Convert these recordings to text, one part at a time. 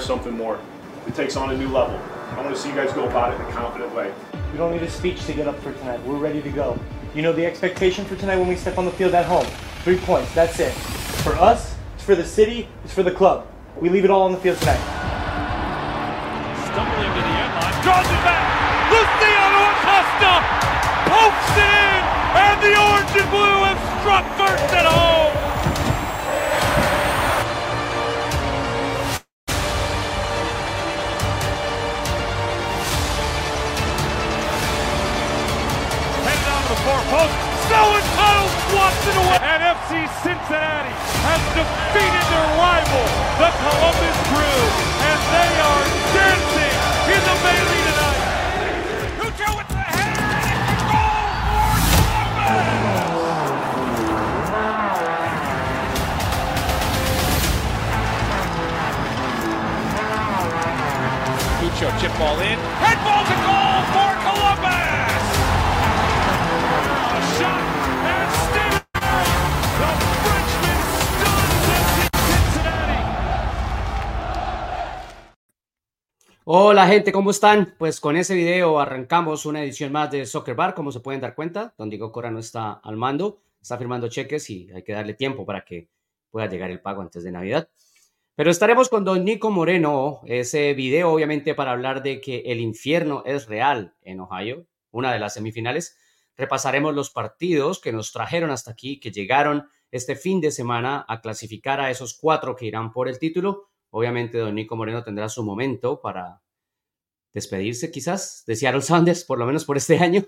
They require something more. It takes on a new level. I want to see you guys go about it in a confident way. You don't need a speech to get up for tonight. We're ready to go. You know the expectation for tonight when we step on the field at home. Three points, that's it. For us, it's for the city, it's for the club. We leave it all on the field tonight. Stumbling to the end line, draws it back. Luciano Acosta pokes it in, and the orange and blue have struck first at home. Post. Tunnel swats it away. And FC Cincinnati has defeated their rival, the Columbus Crew. And they are dancing in the melee tonight. Cucho with the head. Goal for Columbus. Cucho chip ball in. Head ball to goal for Hola gente, ¿cómo están? Pues con ese video arrancamos una edición más de Soccer Bar, como se pueden dar cuenta. Don Diego Cora no está al mando, está firmando cheques y hay que darle tiempo para que pueda llegar el pago antes de Navidad. Pero estaremos con Don Nico Moreno, ese video obviamente para hablar de que el infierno es real en Ohio, una de las semifinales. Repasaremos los partidos que nos trajeron hasta aquí, que llegaron este fin de semana a clasificar a esos cuatro que irán por el título. Obviamente Don Nico Moreno tendrá su momento para despedirse quizás de Seattle Sounders, por lo menos por este año,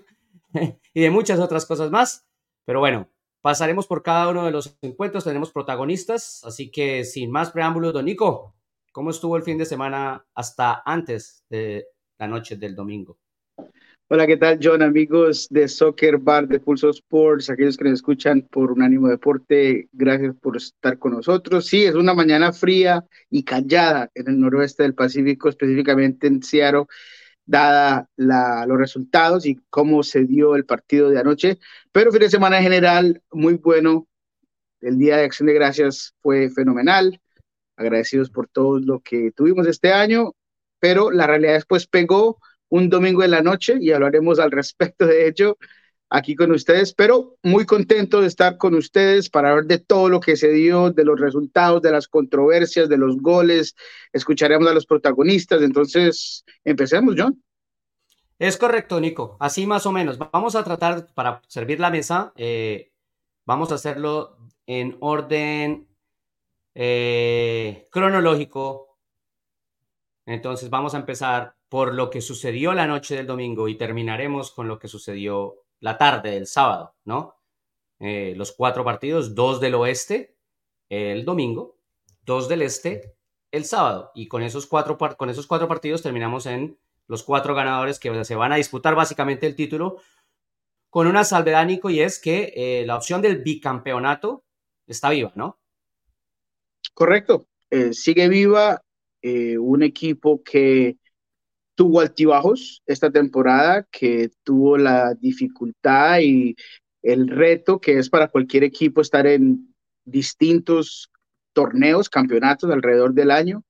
y de muchas otras cosas más. Pero bueno, pasaremos por cada uno de los encuentros, tenemos protagonistas, así que sin más preámbulos, Don Nico, ¿cómo estuvo el fin de semana hasta antes de la noche del domingo? Hola, ¿qué tal, John? Amigos de Soccer Bar de Pulso Sports, aquellos que nos escuchan por Unánimo Deporte, gracias por estar con nosotros. Sí, es una mañana fría y callada en el noroeste del Pacífico, específicamente en Seattle, dada la, los resultados y cómo se dio el partido de anoche. Pero fin de semana en general, muy bueno. El Día de Acción de Gracias fue fenomenal. Agradecidos por todo lo que tuvimos este año, pero la realidad después pegó un domingo en la noche y hablaremos al respecto de ello aquí con ustedes, pero muy contento de estar con ustedes para hablar de todo lo que se dio, de los resultados, de las controversias, de los goles. Escucharemos a los protagonistas. Entonces, empecemos, John. Es correcto, Nico. Así más o menos. Vamos a tratar, para servir la mesa, eh, vamos a hacerlo en orden eh, cronológico. Entonces, vamos a empezar por lo que sucedió la noche del domingo y terminaremos con lo que sucedió la tarde del sábado, ¿no? Eh, los cuatro partidos, dos del oeste el domingo, dos del este el sábado. Y con esos cuatro, con esos cuatro partidos terminamos en los cuatro ganadores que se van a disputar básicamente el título con una salvedad, Nico, y es que eh, la opción del bicampeonato está viva, ¿no? Correcto. Eh, sigue viva eh, un equipo que tuvo altibajos esta temporada, que tuvo la dificultad y el reto que es para cualquier equipo estar en distintos torneos, campeonatos alrededor del año.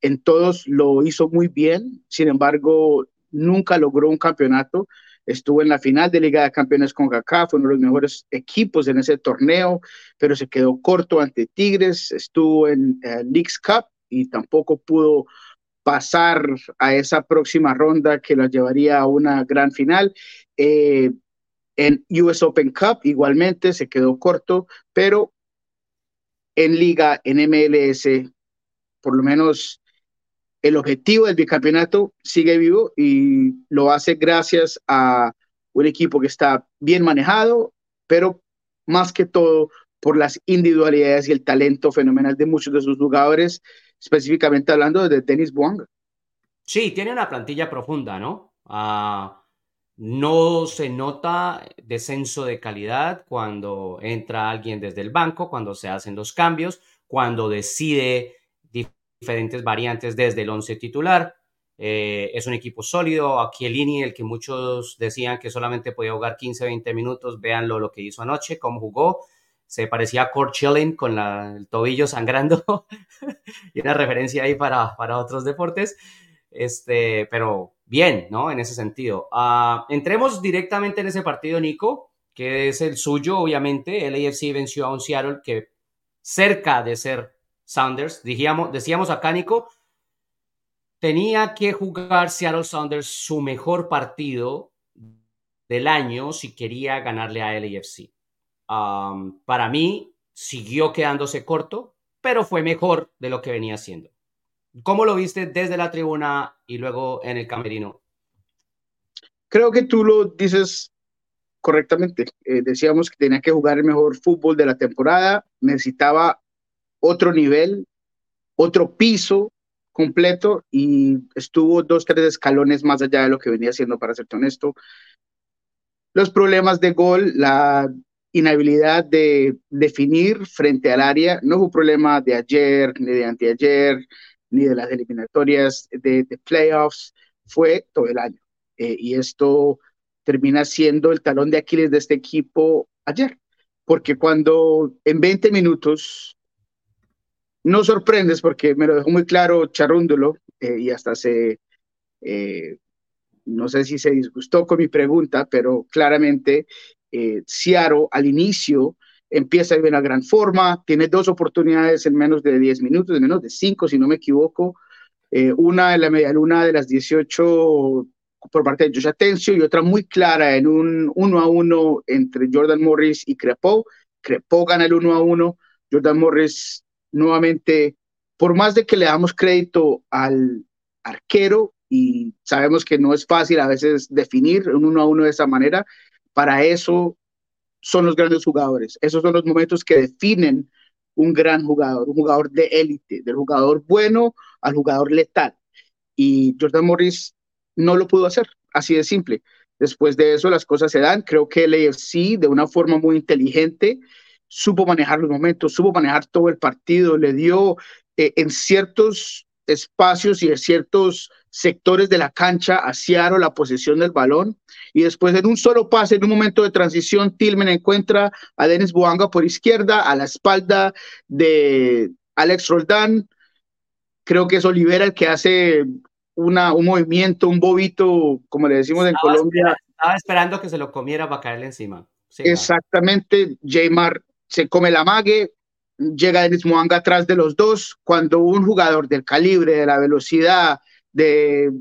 En todos lo hizo muy bien, sin embargo, nunca logró un campeonato. Estuvo en la final de Liga de Campeones con Kaká, fue uno de los mejores equipos en ese torneo, pero se quedó corto ante Tigres. Estuvo en uh, Leagues Cup y tampoco pudo pasar a esa próxima ronda que la llevaría a una gran final. Eh, en US Open Cup igualmente se quedó corto, pero en liga, en MLS, por lo menos el objetivo del bicampeonato sigue vivo y lo hace gracias a un equipo que está bien manejado, pero más que todo por las individualidades y el talento fenomenal de muchos de sus jugadores, específicamente hablando de Denis Buanga. Sí, tiene una plantilla profunda, ¿no? Uh, no se nota descenso de calidad cuando entra alguien desde el banco, cuando se hacen los cambios, cuando decide diferentes variantes desde el once titular. Eh, es un equipo sólido. A el que muchos decían que solamente podía jugar 15, 20 minutos, véanlo lo que hizo anoche, cómo jugó. Se parecía a Kurt Schilling con el tobillo sangrando y una referencia ahí para, para otros deportes. Este, pero bien, ¿no? En ese sentido. Ah, entremos directamente en ese partido, Nico, que es el suyo, obviamente. El AFC venció a un Seattle que cerca de ser Sounders, decíamos, decíamos acá, Nico, tenía que jugar Seattle Sounders su mejor partido del año si quería ganarle a LAFC. Para mí, siguió quedándose corto, pero fue mejor de lo que venía haciendo. ¿Cómo lo viste desde la tribuna y luego en el camerino? Creo que tú lo dices correctamente. Eh, decíamos que tenía que jugar el mejor fútbol de la temporada, necesitaba otro nivel, otro piso completo y estuvo dos, tres escalones más allá de lo que venía haciendo, para ser honesto. Los problemas de gol, la inhabilidad de definir frente al área, no fue un problema de ayer, ni de anteayer, ni de las eliminatorias de, playoffs, fue todo el año. Eh, y esto termina siendo el talón de Aquiles de este equipo ayer, porque cuando en 20 minutos no sorprendes, porque me lo dejó muy claro Charúndulo eh, y hasta se, eh, no sé si se disgustó con mi pregunta, pero claramente eh, Ciaro al inicio empieza en una gran forma, tiene dos oportunidades en menos de 10 minutos, en menos de 5, si no me equivoco, eh, una en la media luna de las 18 por parte de Josh Atencio y otra muy clara en un 1 a 1 entre Jordan Morris y Crepo. Crepo gana el 1 a 1, Jordan Morris nuevamente, por más de que le damos crédito al arquero y sabemos que no es fácil a veces definir un 1 a 1 de esa manera, para eso son los grandes jugadores. Esos son los momentos que definen un gran jugador, un jugador de élite, del jugador bueno al jugador letal. Y Jordan Morris no lo pudo hacer, así de simple. Después de eso las cosas se dan. Creo que el AFC de una forma muy inteligente supo manejar los momentos, supo manejar todo el partido, le dio eh, en ciertos espacios y en ciertos sectores de la cancha a la posesión del balón y después en un solo pase, en un momento de transición, Tillman encuentra a Dennis Boanga por izquierda, a la espalda de Alex Roldán. Creo que es Olivera el que hace una, un movimiento, un bobito, como le decimos en Colombia. estaba esperando que se lo comiera para caerle encima. Exactamente, Jaymar se come la mague, llega Dennis Moanga atrás de los dos. Cuando un jugador del calibre, de la velocidad, de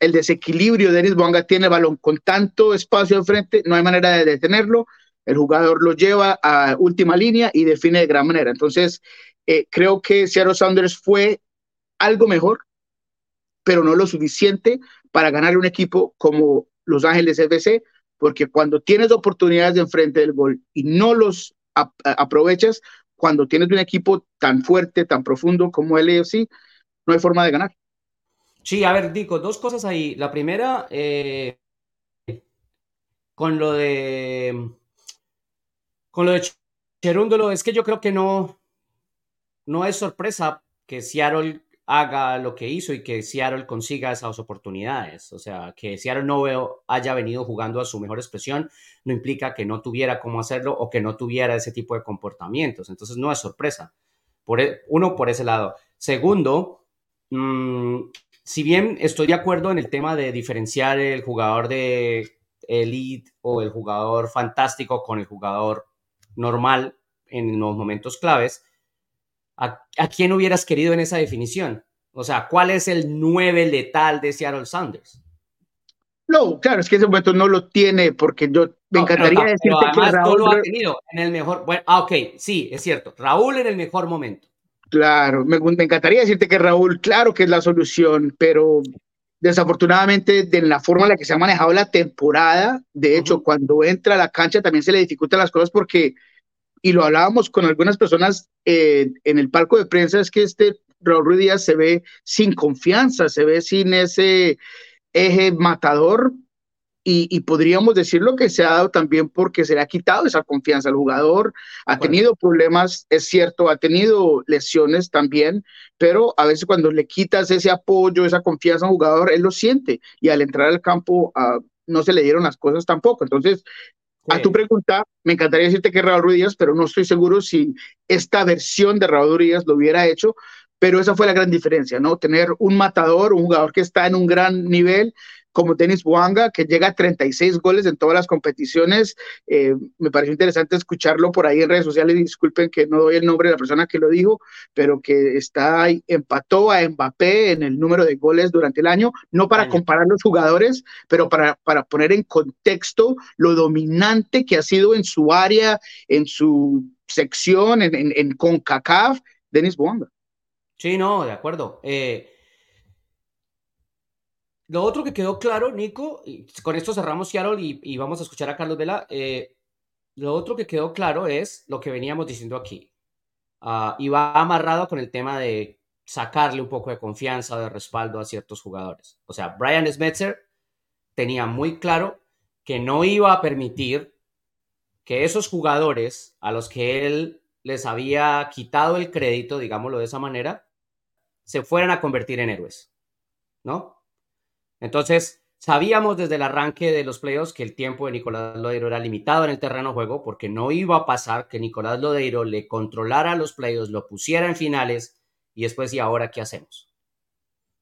el desequilibrio de Dennis Moanga tiene el balón con tanto espacio enfrente, no hay manera de detenerlo. El jugador lo lleva a última línea y define de gran manera. Entonces, eh, creo que Seattle Saunders fue algo mejor, pero no lo suficiente para ganar un equipo como Los Ángeles FC, porque cuando tienes oportunidades de enfrente del gol y no los aprovechas cuando tienes un equipo tan fuerte, tan profundo como el AFC, no hay forma de ganar. Sí, a ver, Dico, dos cosas ahí. La primera, eh, con lo de con lo de Cherúndolo, es que yo creo que no, no es sorpresa que Seattle haga lo que hizo y que Seattle consiga esas oportunidades. O sea, que Seattle no veo, haya venido jugando a su mejor expresión no implica que no tuviera cómo hacerlo o que no tuviera ese tipo de comportamientos. Entonces no es sorpresa. Por, e, uno, por ese lado. Segundo, mm, si bien estoy de acuerdo en el tema de diferenciar el jugador de elite o el jugador fantástico con el jugador normal en los momentos claves, ¿A, quién hubieras querido en esa definición? O sea, ¿cuál es el 9 letal de Seattle Sanders? No, claro, es que ese momento no lo tiene porque yo me encantaría decirte que Raúl lo ha tenido en el mejor. Bueno, ah, ok, sí, es cierto. Raúl en el mejor momento. Claro, me, encantaría decirte que Raúl, claro que es la solución, pero desafortunadamente de la forma en la que se ha manejado la temporada, de hecho, cuando entra a la cancha también se le dificultan las cosas porque y lo hablábamos con algunas personas eh, en el palco de prensa, es que este Raúl Ruiz Díaz se ve sin confianza, se ve sin ese eje matador y, podríamos decirlo que se ha dado también porque se le ha quitado esa confianza al jugador, ha tenido problemas, es cierto, ha tenido lesiones también, pero a veces cuando le quitas ese apoyo, esa confianza al jugador, él lo siente y al entrar al campo ah, no se le dieron las cosas tampoco. Entonces, A tu pregunta, me encantaría decirte que Raúl Ruiz pero no estoy seguro si esta versión de Raúl Ruiz lo hubiera hecho, pero esa fue la gran diferencia, ¿no? Tener un matador, un jugador que está en un gran nivel, como Denis Buanga, que llega a 36 goles en todas las competiciones. Eh, me pareció interesante escucharlo por ahí en redes sociales. Disculpen que no doy el nombre de la persona que lo dijo, pero que está ahí, empató a Mbappé en el número de goles durante el año, no para comparar los jugadores, pero para, para poner en contexto lo dominante que ha sido en su área, en su sección, en, en, en CONCACAF, Denis Buanga. Sí, no, de acuerdo. Eh, lo otro que quedó claro, Nico, y con esto cerramos y, y vamos a escuchar a Carlos Vela. Eh, lo otro que quedó claro es lo que veníamos diciendo aquí. Uh, y va amarrado con el tema de sacarle un poco de confianza, de respaldo a ciertos jugadores. O sea, Brian Smetzer tenía muy claro que no iba a permitir que esos jugadores a los que él les había quitado el crédito, digámoslo de esa manera, se fueran a convertir en héroes, ¿no? Entonces, sabíamos desde el arranque de los playoffs que el tiempo de Nicolás Lodeiro era limitado en el terreno de juego porque no iba a pasar que Nicolás Lodeiro le controlara los playoffs, lo pusiera en finales y después, ¿y ahora qué hacemos?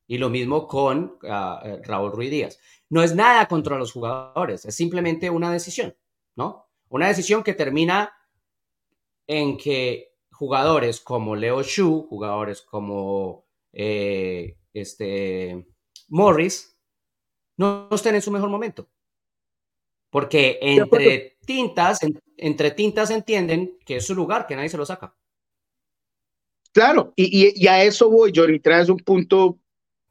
Y lo mismo con uh, Raúl Ruiz Díaz. No es nada contra los jugadores, es simplemente una decisión, ¿no? Una decisión que termina en que jugadores como Leo Shu, jugadores como eh, este, Morris, no estén en su mejor momento. Porque entre tintas, entre tintas entienden que es su lugar, que nadie se lo saca. Claro, y, a eso voy, Jory, traes un punto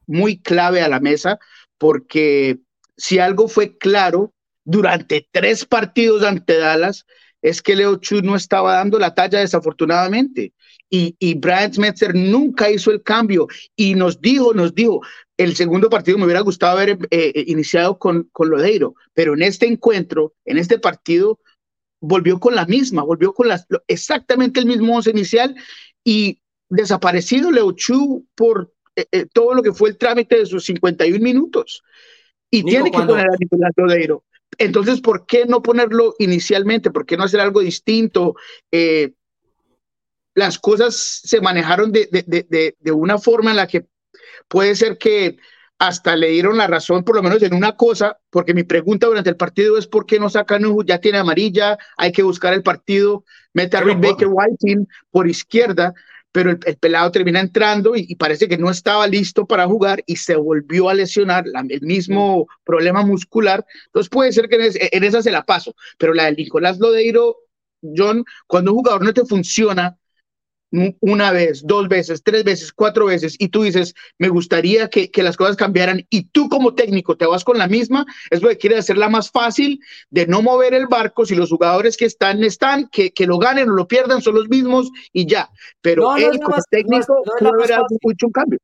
muy clave a la mesa, porque si algo fue claro durante tres partidos ante Dallas, es que Leo Chu no estaba dando la talla desafortunadamente. Y, y Brian Smetzer nunca hizo el cambio y nos dijo, nos dijo, el segundo partido me hubiera gustado haber eh, eh, iniciado con, con Lodeiro, pero en este encuentro, en este partido, volvió con la misma, volvió con la, exactamente el mismo once inicial y desaparecido Leo Chu por eh, todo lo que fue el trámite de sus 51 minutos. Y tiene que poner a Nicolás Lodeiro. Entonces, ¿por qué no ponerlo inicialmente? ¿Por qué no hacer algo distinto? Eh, las cosas se manejaron de, de, de, una forma en la que puede ser que hasta le dieron la razón, por lo menos en una cosa, porque mi pregunta durante el partido es por qué no sacan ya tiene amarilla, hay que buscar el partido, mete a Rick Baker Whiting por izquierda, pero el, pelado termina entrando y, parece que no estaba listo para jugar y se volvió a lesionar, el mismo problema muscular. Entonces puede ser que en, esa se la paso, pero la de Nicolás Lodeiro, John, cuando un jugador no te funciona, una vez, dos veces, tres veces, cuatro veces, y tú dices, me gustaría que, que, las cosas cambiaran, y tú como técnico te vas con la misma, es lo que quiere hacerla más fácil de no mover el barco, si los jugadores que están, están, que, que lo ganen o lo pierdan son los mismos y ya. Pero él como técnico no, haber mucho un cambio.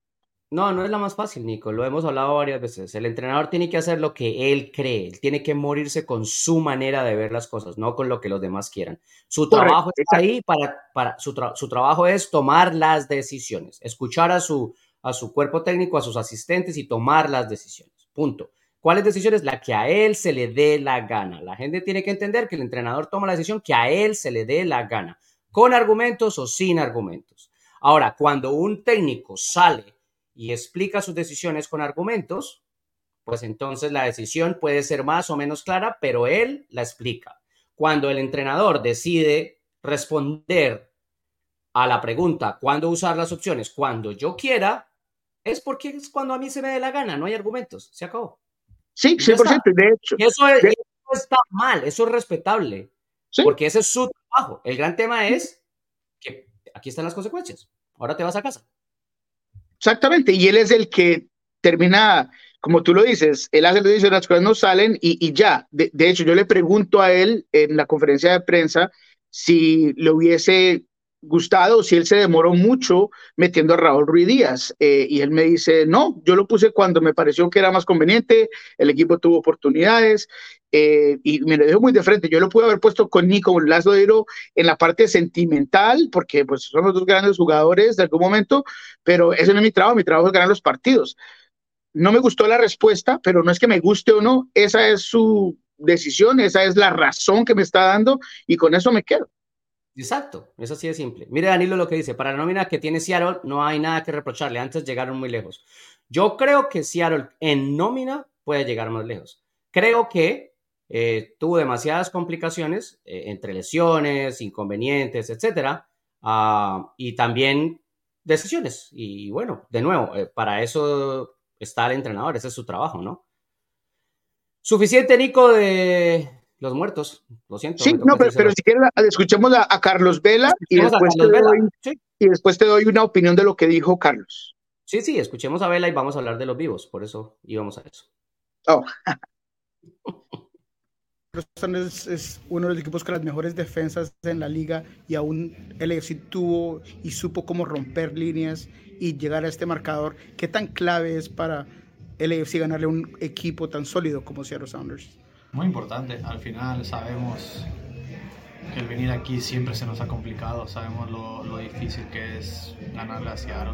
No, no es la más fácil, Nico. Lo hemos hablado varias veces. El entrenador tiene que hacer lo que él cree. Él tiene que morirse con su manera de ver las cosas, no con lo que los demás quieran. Su trabajo está ahí para, para su, su, trabajo es tomar las decisiones, escuchar a su, a su cuerpo técnico, a sus asistentes y tomar las decisiones. Punto. ¿Cuáles decisiones? La que a él se le dé la gana. La gente tiene que entender que el entrenador toma la decisión que a él se le dé la gana, con argumentos o sin argumentos. Ahora, cuando un técnico sale y explica sus decisiones con argumentos, pues entonces la decisión puede ser más o menos clara, pero él la explica. Cuando el entrenador decide responder a la pregunta, ¿cuándo usar las opciones? Cuando yo quiera, es porque es cuando a mí se me dé la gana, no hay argumentos, se acabó. Sí, 100%, de hecho. Eso, está mal, eso es respetable, porque ese es su trabajo. El gran tema es que aquí están las consecuencias. Ahora te vas a casa. Exactamente, y él es el que termina, como tú lo dices, él hace lo dice, las cosas no salen y, y ya. De, de, hecho, yo le pregunto a él en la conferencia de prensa si le hubiese gustado, si él se demoró mucho metiendo a Raúl Ruiz Díaz. Eh, y él me dice, no, yo lo puse cuando me pareció que era más conveniente, el equipo tuvo oportunidades eh, y me lo dejo muy de frente. Yo lo pude haber puesto con Nico Lazo en la parte sentimental, porque pues somos dos grandes jugadores de algún momento, pero ese no es mi trabajo, mi trabajo es ganar los partidos. No me gustó la respuesta, pero no es que me guste o no, esa es su, decisión, esa es la razón que me está dando y con eso me quedo. Exacto, eso sí es simple. Mire Danilo lo que dice, para la nómina que tiene Seattle no hay nada que reprocharle, antes llegaron muy lejos. Yo creo que Seattle en nómina puede llegar más lejos. Creo que eh, tuvo demasiadas complicaciones eh, entre lesiones, inconvenientes, etcétera, ah, y también decisiones. Y bueno, de nuevo, eh, para eso está el entrenador, ese es su trabajo, ¿no? Suficiente, Nico, de los muertos. Lo siento. Sí, no, pero, si quieres, escuchemos a, Carlos Vela, y después, te doy, y después te doy una opinión de lo que dijo Carlos. Sí, sí, escuchemos a Vela y vamos a hablar de los vivos, por eso íbamos a eso. Oh. Es, es, uno de los equipos con las mejores defensas en la liga y aún el AFC tuvo y supo cómo romper líneas y llegar a este marcador. ¿Qué tan clave es para el AFC ganarle a un equipo tan sólido como Seattle Sounders? Muy importante. Al final sabemos que el venir aquí siempre se nos ha complicado. Sabemos lo, lo difícil que es ganarle a Seattle.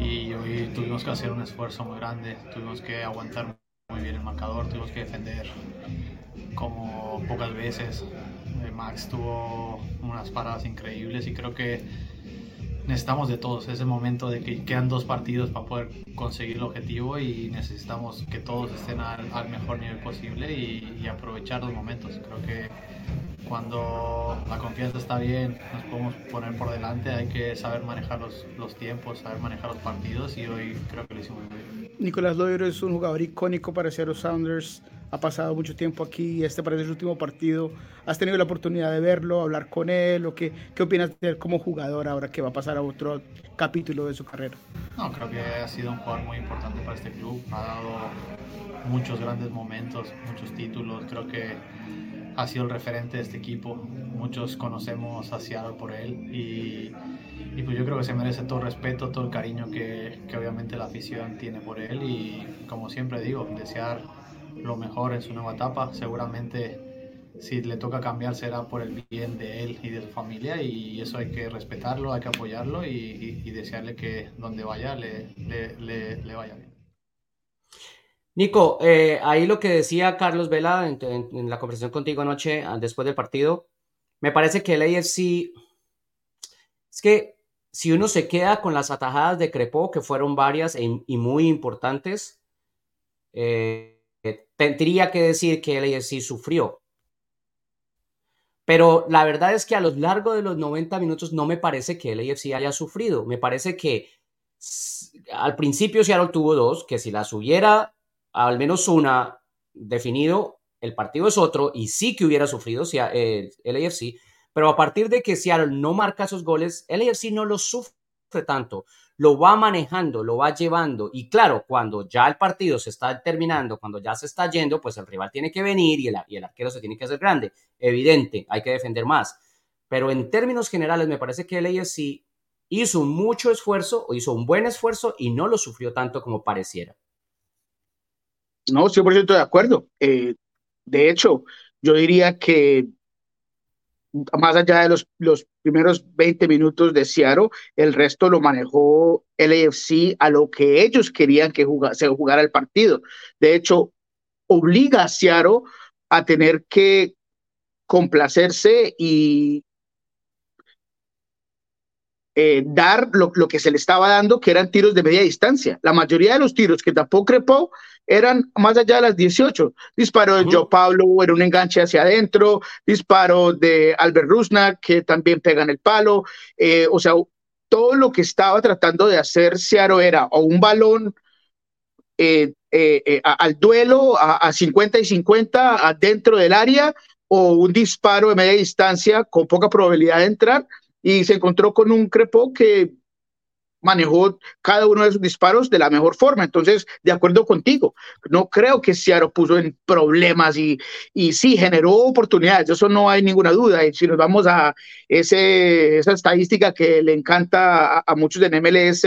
Y hoy tuvimos que hacer un esfuerzo muy grande. Tuvimos que aguantar muy bien el marcador. Tuvimos que defender como pocas veces. Eh, Max tuvo unas paradas increíbles y creo que necesitamos de todos. Es el momento de que quedan dos partidos para poder conseguir el objetivo y necesitamos que todos estén al, mejor nivel posible y, aprovechar los momentos. Creo que cuando la confianza está bien, nos podemos poner por delante. Hay que saber manejar los, los tiempos, saber manejar los partidos y hoy creo que lo hicimos muy bien. Nicolás Loiro es un jugador icónico para Seattle Sounders ha pasado mucho tiempo aquí, este parece su último partido. ¿Has tenido la oportunidad de verlo, hablar con él? ¿O qué, qué opinas de él como jugador ahora que va a pasar a otro capítulo de su carrera? No, creo que ha sido un jugador muy importante para este club. Ha dado muchos grandes momentos, muchos títulos. Creo que ha sido el referente de este equipo. Muchos conocemos a Seattle por él y, y, pues yo creo que se merece todo el respeto, todo el cariño que, que obviamente la afición tiene por él y como siempre digo, desear lo mejor en su nueva etapa. Seguramente si le toca cambiar será por el bien de él y de su familia y eso hay que respetarlo, hay que apoyarlo y, desearle que donde vaya le, le, vaya bien. Nico, eh, ahí lo que decía Carlos Vela en, la conversación contigo anoche, ah, después del partido, me parece que el AFC, es que si uno se queda con las atajadas de Crepó, que fueron varias e, y muy importantes, eh, tendría que decir que el AFC sufrió. Pero la verdad es que a lo largo de los 90 minutos no me parece que el AFC haya sufrido. Me parece que al principio Seattle tuvo dos, que si las hubiera al menos una definido, el partido es otro y sí que hubiera sufrido el, el AFC. Pero a partir de que Seattle no marca esos goles, el AFC no los sufre tanto lo va manejando, lo va llevando. Y claro, cuando ya el partido se está terminando, cuando ya se está yendo, pues el rival tiene que venir y el, arquero se tiene que hacer grande. Evidente, hay que defender más. Pero en términos generales, me parece que el AFC hizo mucho esfuerzo, o hizo un buen esfuerzo y no lo sufrió tanto como pareciera. No, 100% de acuerdo. Eh, de hecho, yo diría que más allá de los, los primeros 20 minutos de Seattle, el resto lo manejó el AFC a lo que ellos querían que se jugara el partido. De hecho, obliga a Seattle a tener que complacerse y eh, dar lo, lo, que se le estaba dando, que eran tiros de media distancia. La mayoría de los tiros que tapó Crepó eran más allá de las 18. Disparo de Joe Pablo, era un enganche hacia adentro, disparo de Albert Rusnak, que también pega en el palo. Eh, o sea, todo lo que estaba tratando de hacer Seattle era o un balón eh, al duelo a, a, 50 y 50 adentro del área o un disparo de media distancia con poca probabilidad de entrar y se encontró con un Crepó que manejó cada uno de sus disparos de la mejor forma. Entonces, de acuerdo contigo, no creo que Seattle puso en problemas y, y sí generó oportunidades, eso no hay ninguna duda. Y si nos vamos a ese, esa estadística que le encanta a, muchos de MLS,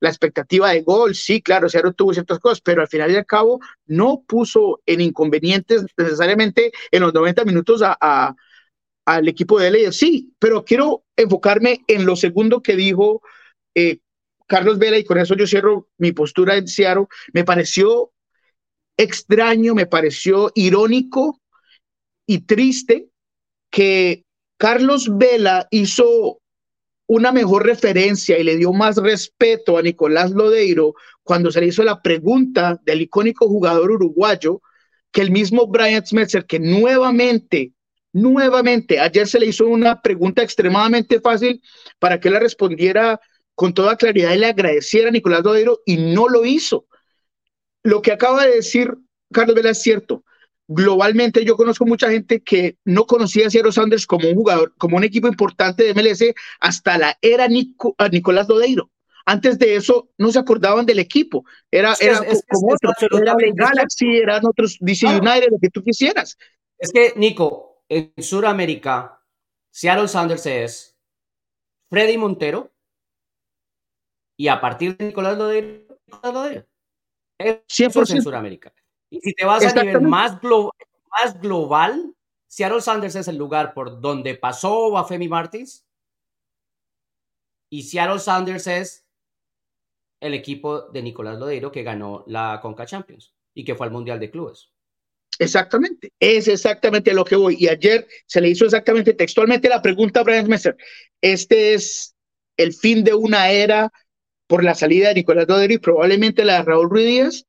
la expectativa de gol, sí, claro, Seattle tuvo ciertas cosas, pero al final y al cabo no puso en inconvenientes necesariamente en los 90 minutos a al equipo de LA. Sí, pero quiero enfocarme en lo segundo que dijo eh, Carlos Vela y con eso yo cierro mi postura en Seattle. Me pareció extraño, me pareció irónico y triste que Carlos Vela hizo una mejor referencia y le dio más respeto a Nicolás Lodeiro cuando se le hizo la pregunta del icónico jugador uruguayo que el mismo Brian Smetzer, que nuevamente, nuevamente, ayer se le hizo una pregunta extremadamente fácil para que la respondiera con toda claridad y le agradeciera a Nicolás Lodeiro y no lo hizo. Lo que acaba de decir Carlos Vela es cierto globalmente yo conozco mucha gente que no conocía a Seattle Sanders como un jugador, como un equipo importante de MLS hasta la era Nicolás Lodeiro. Antes de eso no se acordaban del equipo. Era, era como otro, era Galaxy, eran otros DC United, lo que tú quisieras. Es que, Nico, en Sudamérica, Seattle Sanders es Freddy Montero y a partir de Nicolás Lodeiro, Nicolás Lodeiro. Eso es en Sudamérica. Y si te vas a nivel más, más global, Seattle Sanders es el lugar por donde pasó Bafemi Martins. Y Seattle Sanders es el equipo de Nicolás Lodeiro que ganó la Conca Champions y que fue al Mundial de Clubes. Exactamente, es exactamente lo que voy. Y ayer se le hizo exactamente textualmente la pregunta a Brian Messer. Este es el fin de una era por la salida de Nicolás Lodeiro y probablemente la de Raúl Ruiz Díaz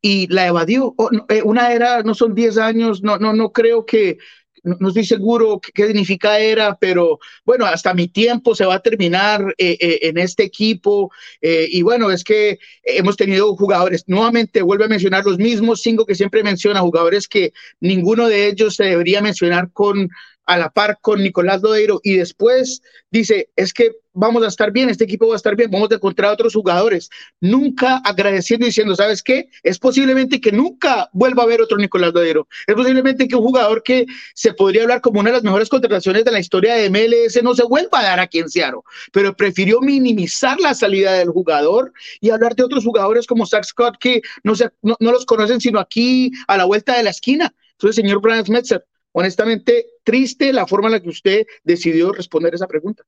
y la evadió. Oh, eh, una era, no son 10 años, no, no, no creo que, no, estoy seguro qué, significa era, pero bueno, hasta mi tiempo se va a terminar eh, eh, en este equipo. y bueno, es que hemos tenido jugadores, nuevamente vuelve a mencionar los mismos cinco que siempre menciona, jugadores que ninguno de ellos se debería mencionar con a la par con Nicolás Lodeiro y después dice, es que vamos a estar bien, este equipo va a estar bien, vamos a encontrar otros jugadores, nunca agradeciendo y diciendo, ¿sabes qué? Es posiblemente que nunca vuelva a haber otro Nicolás Lodeiro, es posiblemente que un jugador que se podría hablar como una de las mejores contrataciones de la historia de MLS no se vuelva a dar aquí en Seattle, pero prefirió minimizar la salida del jugador y hablar de otros jugadores como Zach Scott que no, se, no, no los conocen sino aquí a la vuelta de la esquina. Entonces, señor Brian Smetzer, honestamente triste la forma en la que usted decidió responder esa pregunta.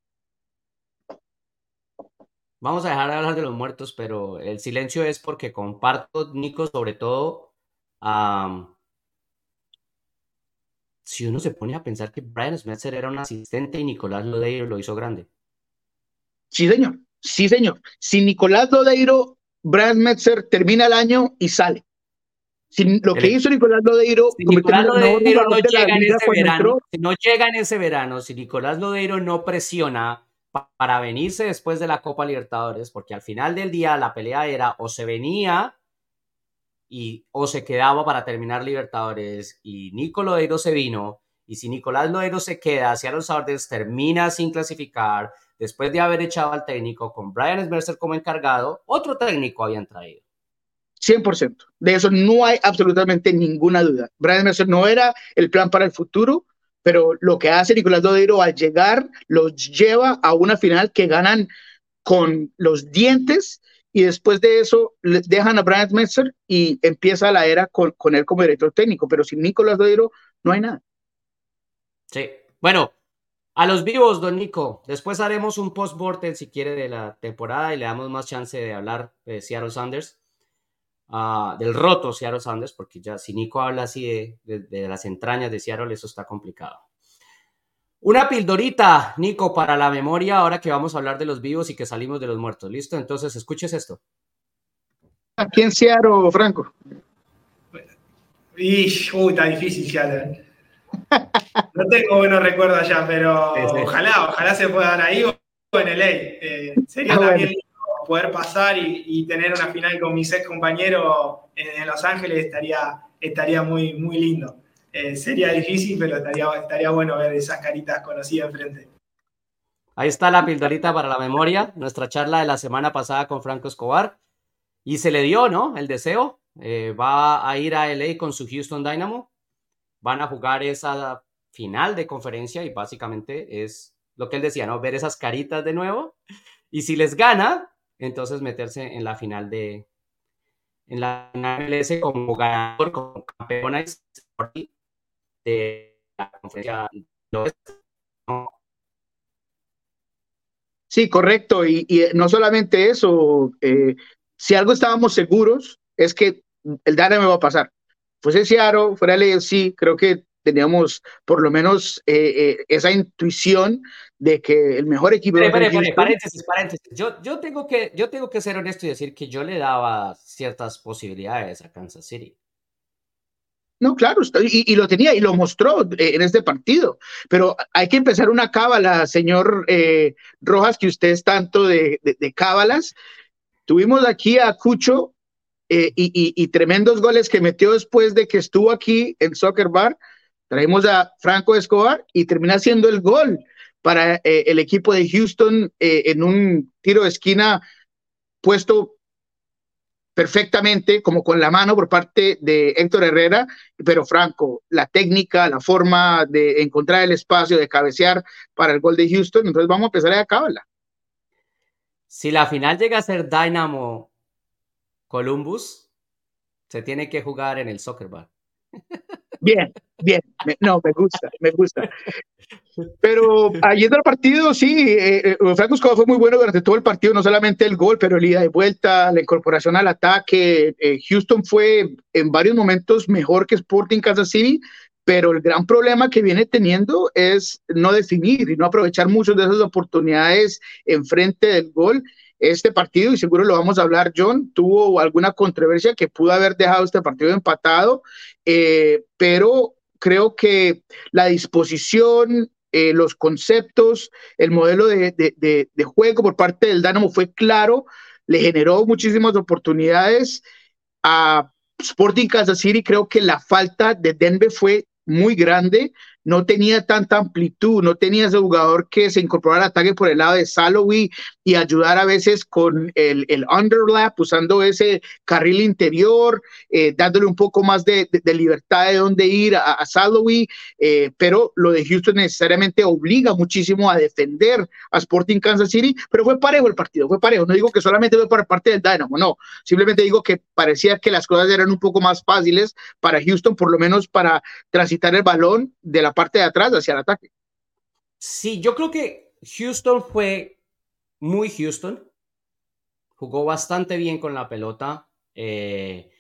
Vamos a dejar de hablar de los muertos, pero el silencio es porque comparto, Nico, sobre todo, si uno se pone a pensar que Brian Smetzer era un asistente y Nicolás Lodeiro lo hizo grande. Sí, señor. Sí, señor. Si Nicolás Lodeiro, Brian Smetzer termina el año y sale. Si lo que hizo Nicolás Lodeiro, si Nicolás Lodeiro no, llega en ese verano, si no llega en ese verano, si Nicolás Lodeiro no presiona para venirse después de la Copa Libertadores, porque al final del día la pelea era o se venía y o se quedaba para terminar Libertadores y Nicolás Lodeiro se vino y si Nicolás Lodeiro se queda, los Sarders termina sin clasificar después de haber echado al técnico con Brian Smercer como encargado, otro técnico habían traído. 100%. De eso no hay absolutamente ninguna duda. Brian Mercer no era el plan para el futuro, pero lo que hace Nicolás Lodeiro al llegar los lleva a una final que ganan con los dientes y después de eso dejan a Brian Mercer y empieza la era con, con él como director técnico, pero sin Nicolás Lodeiro no hay nada. Sí, bueno, a los vivos, don Nico, después haremos un post-mortem si quiere de la temporada y le damos más chance de hablar de Seattle Sanders. Del roto Seattle Sanders, porque ya si Nico habla así de, las entrañas de Seattle, eso está complicado. Una pildorita, Nico, para la memoria, ahora que vamos a hablar de los vivos y que salimos de los muertos. ¿Listo? Entonces, escuches esto. Aquí en Seattle, Franco. Y, uy, está difícil Seattle. No tengo buenos recuerdos allá, pero ojalá, ojalá se puedan ahí o en el eh, sería ah, también poder pasar y, tener una final con mis ex compañeros en, Los Ángeles estaría, estaría muy, muy lindo. Eh, sería difícil, pero estaría, estaría bueno ver esas caritas conocidas enfrente. Ahí está la pildorita para la memoria, nuestra charla de la semana pasada con Franco Escobar. Y se le dio, ¿no? El deseo. Eh, va a ir a LA con su Houston Dynamo. Van a jugar esa final de conferencia y básicamente es lo que él decía, ¿no? Ver esas caritas de nuevo. Y si les gana, entonces meterse en la final de en la MLS como ganador, como campeón de la conferencia. Sí, correcto. Y, no solamente eso, eh, si algo estábamos seguros es que el me va a pasar. Fuese Seattle, fuera el sí, creo que teníamos por lo menos eh, eh, esa intuición de que el mejor equipo... Espere, paréntesis, paréntesis. Yo, yo, tengo que, yo tengo que ser honesto y decir que yo le daba ciertas posibilidades a Kansas City. No, claro, y, y, lo tenía y lo mostró eh, en este partido. Pero hay que empezar una cábala, señor eh, Rojas, que usted es tanto de, de, cábalas. Tuvimos aquí a Cucho eh, y, y, tremendos goles que metió después de que estuvo aquí en Soccer Bar. Traemos a Franco Escobar y termina haciendo el gol para el equipo de Houston en un tiro de esquina puesto perfectamente, como con la mano por parte de Héctor Herrera, pero Franco, la técnica, la forma de encontrar el espacio, de cabecear para el gol de Houston, entonces vamos a empezar a acabarla. Si la final llega a ser Dynamo Columbus, se tiene que jugar en el soccer bar. Bien, bien, no, me gusta, me gusta. Pero ayer el partido, sí, eh, eh Franco fue muy bueno durante todo el partido, no solamente el gol, pero el ida de vuelta, la incorporación al ataque. Eh, Houston fue en varios momentos mejor que Sporting Kansas City, pero el gran problema que viene teniendo es no definir y no aprovechar muchas de esas oportunidades enfrente del gol. Este partido, y seguro lo vamos a hablar, John, tuvo alguna controversia que pudo haber dejado este partido empatado, eh, pero creo que la disposición, eh, los conceptos, el modelo de, juego por parte del Dynamo fue claro, le generó muchísimas oportunidades a Sporting Kansas City. Creo que la falta de Denver fue muy grande no tenía tanta amplitud, no tenía ese jugador que se incorporara al ataque por el lado de Salowi y ayudar a veces con el, el underlap, usando ese carril interior, eh, dándole un poco más de, libertad de dónde ir a, a eh, pero lo de Houston necesariamente obliga muchísimo a defender a Sporting Kansas City, pero fue parejo el partido, fue parejo, no digo que solamente fue para parte del Dynamo, no, simplemente digo que parecía que las cosas eran un poco más fáciles para Houston, por lo menos para transitar el balón de la parte de atrás hacia el ataque. Sí, yo creo que Houston fue muy Houston. Jugó bastante bien con la pelota. Eh,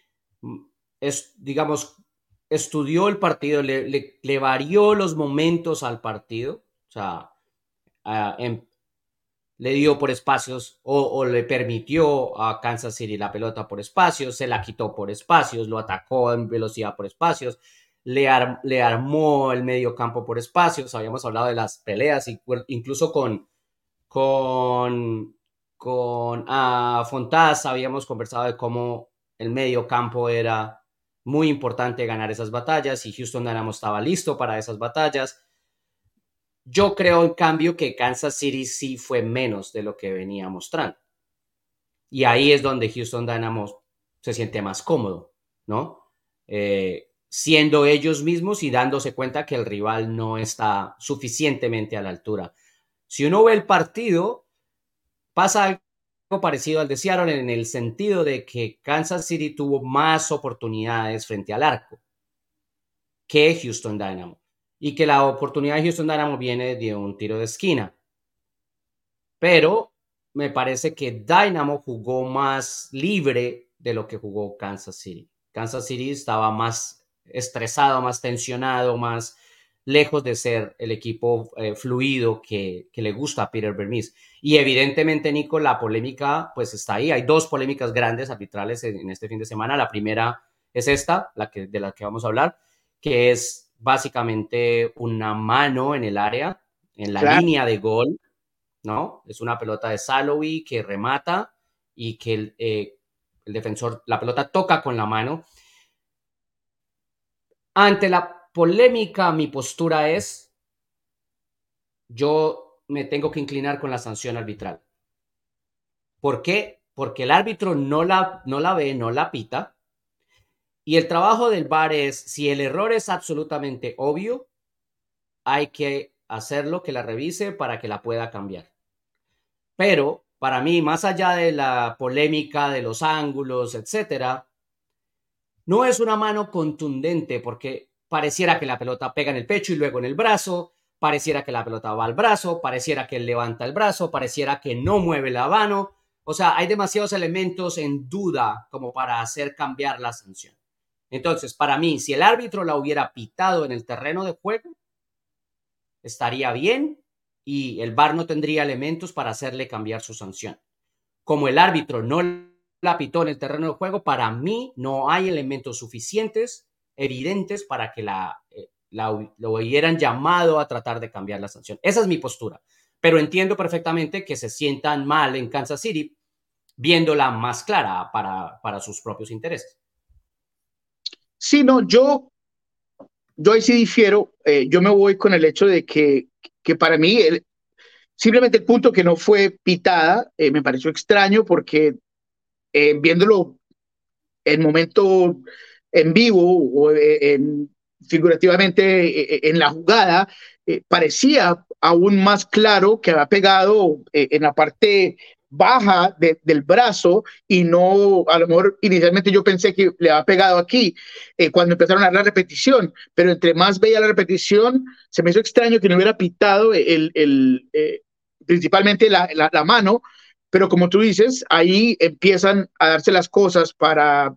es, digamos, estudió el partido, le, varió los momentos al partido. O sea, le dio por espacios o, o, le permitió a Kansas City la pelota por espacios, se la quitó por espacios, lo atacó en velocidad por espacios, le, armó el medio campo por espacios, habíamos hablado de las peleas, incluso con, con, con ah, habíamos conversado de cómo el medio campo era muy importante ganar esas batallas y Houston Dynamo estaba listo para esas batallas. Yo creo, en cambio, que Kansas City sí fue menos de lo que venía mostrando. Y ahí es donde Houston Dynamo se siente más cómodo, ¿no? Eh, siendo ellos mismos y dándose cuenta que el rival no está suficientemente a la altura. Si uno ve el partido, pasa algo parecido al de Seattle en el sentido de que Kansas City tuvo más oportunidades frente al arco que Houston Dynamo y que la oportunidad de Houston Dynamo viene de un tiro de esquina. Pero me parece que Dynamo jugó más libre de lo que jugó Kansas City. Kansas City estaba más estresado, más tensionado, más lejos de ser el equipo eh, fluido que, le gusta a Peter Vermis. Y evidentemente, Nico, la polémica pues está ahí. Hay dos polémicas grandes arbitrales en, este fin de semana. La primera es esta, la que, de la que vamos a hablar, que es básicamente una mano en el área, en la línea de gol, ¿no? Es una pelota de Salowi que remata y que el, eh, el defensor, la pelota toca con la mano ante la polémica, mi postura es, yo me tengo que inclinar con la sanción arbitral. ¿Por qué? Porque el árbitro no la, no la ve, no la pita. Y el trabajo del VAR es, si el error es absolutamente obvio, hay que hacerlo, que la revise para que la pueda cambiar. Pero para mí, más allá de la polémica de los ángulos, etcétera, no es una mano contundente porque pareciera que la pelota pega en el pecho y luego en el brazo, pareciera que la pelota va al brazo, pareciera que él levanta el brazo, pareciera que no mueve la mano. O sea, hay demasiados elementos en duda como para hacer cambiar la sanción. Entonces, para mí, si el árbitro la hubiera pitado en el terreno de juego, estaría bien y el VAR no tendría elementos para hacerle cambiar su sanción. Como el árbitro no la pitó en el terreno de juego, para mí no hay elementos suficientes, evidentes, para que la, eh, lo hubieran llamado a tratar de cambiar la sanción. Esa es mi postura. Pero entiendo perfectamente que se sientan mal en Kansas City viéndola más clara para, para sus propios intereses. Sí, no, yo, yo ahí sí difiero. Eh, yo me voy con el hecho de que, que para mí, simplemente el punto que no fue pitada eh, me pareció extraño porque viéndolo en momento en vivo o en, figurativamente en la jugada, parecía aún más claro que había pegado en la parte baja del brazo y no, a lo mejor inicialmente yo pensé que le había pegado aquí eh, cuando empezaron a dar la repetición, pero entre más veía la repetición, se me hizo extraño que no hubiera pitado el, eh, principalmente la, la, mano, pero como tú dices, ahí empiezan a darse las cosas para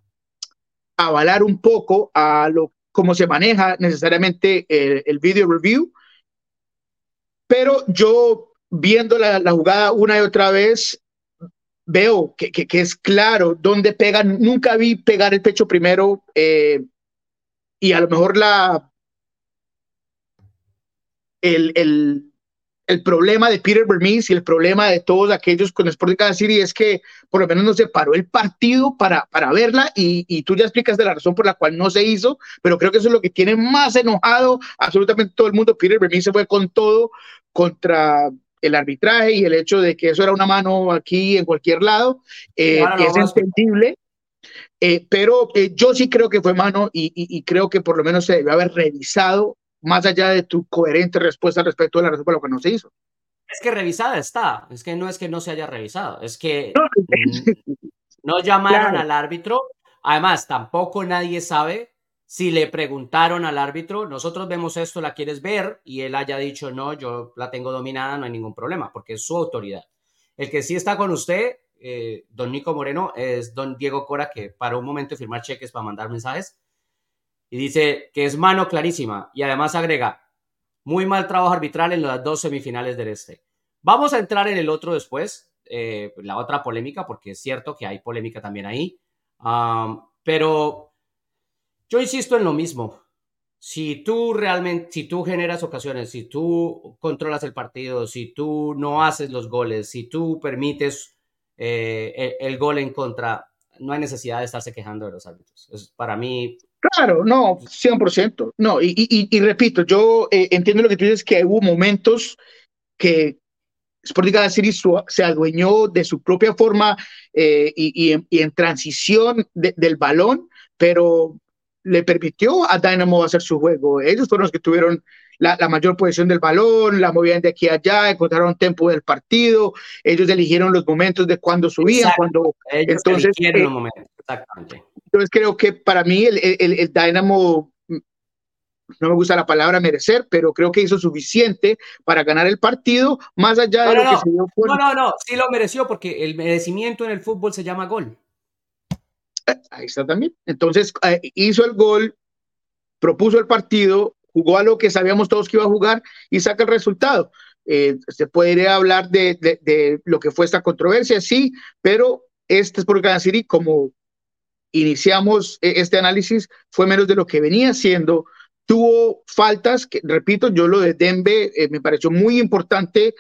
avalar un poco a lo cómo se maneja necesariamente el, el video review. Pero yo viendo la, la, jugada una y otra vez, veo que, que, es claro dónde pegan. Nunca vi pegar el pecho primero eh, y a lo mejor la el, el problema de Peter Vermees y el problema de todos aquellos con Sporting Kansas City es que por lo menos no se paró el partido para, para verla y, y, tú ya explicas de la razón por la cual no se hizo, pero creo que eso es lo que tiene más enojado absolutamente todo el mundo. Peter Vermees se fue con todo contra el arbitraje y el hecho de que eso era una mano aquí en cualquier lado, eh, es entendible. Eh, pero eh, yo sí creo que fue mano y, y, creo que por lo menos se debe haber revisado más allá de tu coherente respuesta respecto a la razón por la que no se hizo. Es que revisada está, es que no es que no se haya revisado, es que no, llamaron al árbitro, además tampoco nadie sabe si le preguntaron al árbitro, nosotros vemos esto, ¿la quieres ver? Y él haya dicho, no, yo la tengo dominada, no hay ningún problema, porque es su autoridad. El que sí está con usted, eh, don Nico Moreno, es don Diego Cora, que para un momento firmar cheques para mandar mensajes. Y dice que es mano clarísima. Y además agrega, muy mal trabajo arbitral en las dos semifinales del Este. Vamos a entrar en el otro después, eh, la otra polémica, porque es cierto que hay polémica también ahí. pero yo insisto en lo mismo. Si tú realmente, si tú generas ocasiones, si tú controlas el partido, si tú no haces los goles, si tú permites eh, el, gol en contra, no hay necesidad de estarse quejando de los árbitros. Para mí. Claro, no, 100%. No, y, y, y repito, yo eh, entiendo lo que tú dices, que hubo momentos que Sporting City se adueñó de su propia forma eh, y, y, en, transición del balón, pero le permitió a Dynamo hacer su juego. Ellos fueron los que tuvieron la, mayor posición del balón, la movían de aquí a allá, encontraron tiempo del partido, ellos eligieron los momentos de cuando subían, cuando... entonces, eh, los momentos, exactamente. Entonces creo que para mí el, el, el, Dynamo, no me gusta la palabra merecer, pero creo que hizo suficiente para ganar el partido, más allá de lo que se dio No, no, no, sí lo mereció porque el merecimiento en el fútbol se llama gol. Ahí está también. Entonces eh, hizo el gol, propuso el partido, jugó a lo que sabíamos todos que iba a jugar y saca el resultado. Eh, se puede hablar de, de, lo que fue esta controversia, sí, pero este es por City, como iniciamos eh, este análisis, fue menos de lo que venía siendo. Tuvo faltas, que repito, yo lo de Dembe me pareció muy importante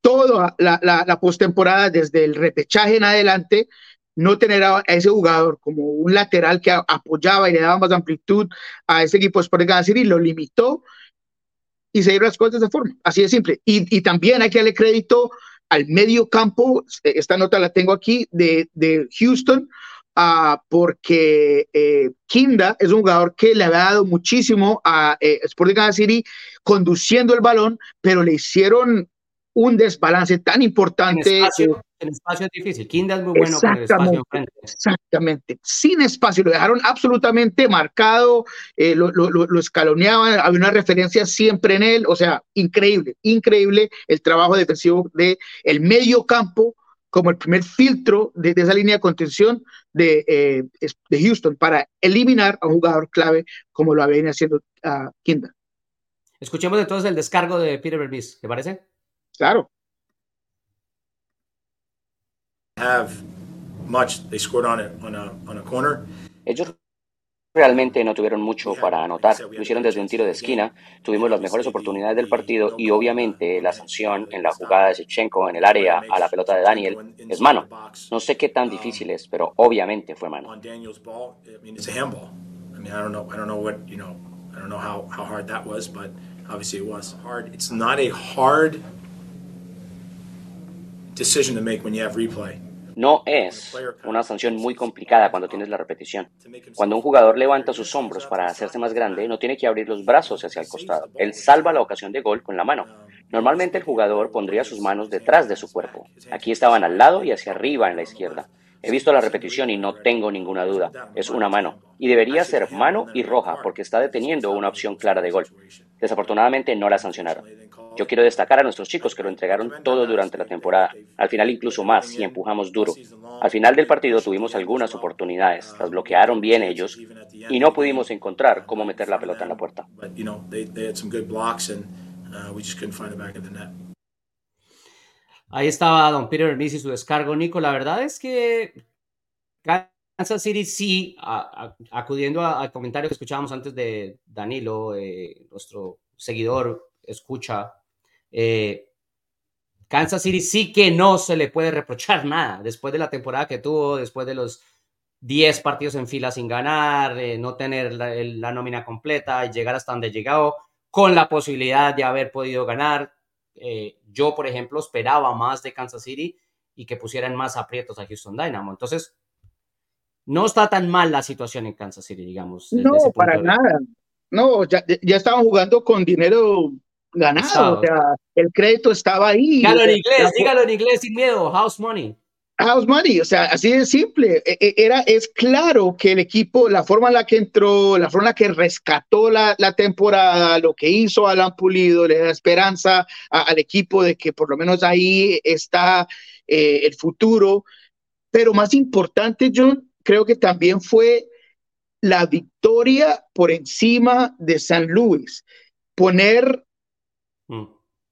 toda la, la, la postemporada, desde el repechaje en adelante, no tener a, ese jugador como un lateral que apoyaba y le daba más amplitud a ese equipo Kansas City, lo limitó y se dieron las cosas de esa forma, así de simple. Y, también hay que darle crédito al medio campo, esta nota la tengo aquí, de, de Houston, uh, porque eh, Kinda es un jugador que le había dado muchísimo a eh, Sporting Kansas City conduciendo el balón, pero le hicieron un desbalance tan importante. En espacio, es difícil. Kinda es muy bueno con el espacio enfrente. Exactamente. Sin espacio. Lo dejaron absolutamente marcado. Eh, lo, lo, lo, escaloneaban. Había una referencia siempre en él. O sea, increíble, increíble el trabajo defensivo del el medio campo como el primer filtro de, esa línea de contención de, eh, de, Houston para eliminar a un jugador clave como lo había haciendo uh, Escuchemos entonces el descargo de Peter Verbies, ¿te parece? Claro. Have much. They scored on on a, on a corner. Ellos realmente no tuvieron mucho para anotar. Lo hicieron desde un tiro de esquina. Tuvimos las mejores oportunidades del partido y obviamente la sanción en la jugada de Shevchenko en el área a la pelota de Daniel es mano. No sé qué tan difícil es, pero obviamente fue mano. I don't know. I don't know what you know. I don't know how, how hard that was, but obviously it was hard. It's not a hard decision to make when you have replay. No es una sanción muy complicada cuando tienes la repetición. Cuando un jugador levanta sus hombros para hacerse más grande, no tiene que abrir los brazos hacia el costado. Él salva la ocasión de gol con la mano. Normalmente el jugador pondría sus manos detrás de su cuerpo. Aquí estaban al lado y hacia arriba en la izquierda. He visto la repetición y no tengo ninguna duda. Es una mano. Y debería ser mano y roja porque está deteniendo una opción clara de gol. Desafortunadamente no la sancionaron. Yo quiero destacar a nuestros chicos que lo entregaron todo durante la temporada, al final incluso más y empujamos duro. Al final del partido tuvimos algunas oportunidades, las bloquearon bien ellos y no pudimos encontrar cómo meter la pelota en la puerta. Ahí estaba Don Peter Hermes y su descargo, Nico. La verdad es que Kansas City sí, acudiendo al comentario que escuchábamos antes de Danilo, eh, nuestro seguidor, escucha eh, Kansas City sí que no se le puede reprochar nada después de la temporada que tuvo, después de los 10 partidos en fila sin ganar, eh, no tener la, nómina completa, llegar hasta donde llegado, con la posibilidad de haber podido ganar. Yo, por ejemplo, esperaba más de Kansas City y que pusieran más aprietos a Houston Dynamo. Entonces, no está tan mal la situación en Kansas City, digamos. No, para nada. No, ya, ya estaban jugando con dinero ganado. O sea, el crédito estaba ahí. Dígalo en inglés, dígalo en inglés sin miedo. House money. House money, o sea, así de simple. E, e, era, es claro que el equipo, la forma en la que entró, la forma en la que rescató la, la temporada, lo que hizo Alan Pulido, le da esperanza al equipo de que por lo menos ahí está eh, el futuro. Pero más importante, John, creo que también fue la victoria por encima de San Luis. Poner Mm.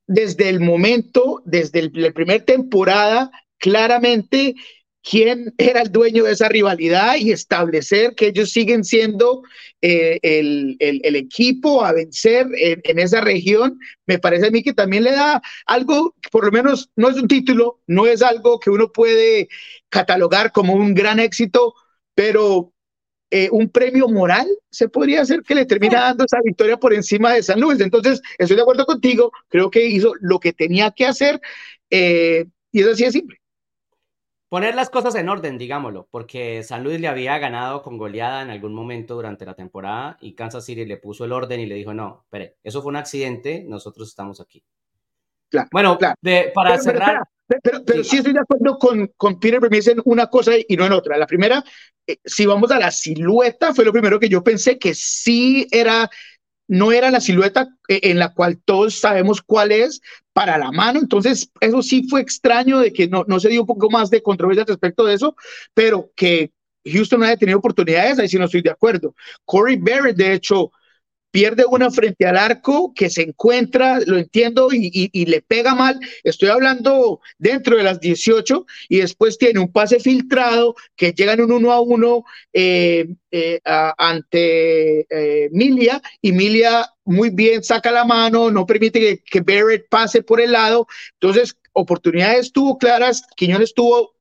Desde el momento, desde la primera temporada, claramente quién era el dueño de esa rivalidad y establecer que ellos siguen siendo eh, el, el, equipo a vencer en, esa región, me parece a mí que también le da algo, por lo menos no es un título, no es algo que uno puede catalogar como un gran éxito, pero eh, un premio moral, se podría hacer que le termina dando esa victoria por encima de San Luis. Entonces, estoy de acuerdo contigo, creo que hizo lo que tenía que hacer eh, y eso así de simple. Poner las cosas en orden, digámoslo, porque San Luis le había ganado con goleada en algún momento durante la temporada y Kansas City le puso el orden y le dijo, no, espere, eso fue un accidente, nosotros estamos aquí. bueno, para cerrar... Pero, pero sí. estoy de acuerdo con, con Peter Vermees en una cosa y no en otra. La primera, eh, si vamos a la silueta, fue lo primero que yo pensé que sí era, no era la silueta eh, en la cual todos sabemos cuál es para la mano. Entonces, eso sí fue extraño de que no, no se dio un poco más de controversia respecto de eso, pero que Houston no haya tenido oportunidades, ahí sí no estoy de acuerdo. Corey Barrett, de hecho, pierde una frente al arco que se encuentra, lo entiendo, y, le pega mal. Estoy hablando dentro de las 18 y después tiene un pase filtrado que llega en un uno a uno eh, eh, ante eh, Milia y Milia muy bien saca la mano, no permite que, Barrett pase por el lado. Entonces, oportunidades tuvo claras, Quiñones tuvo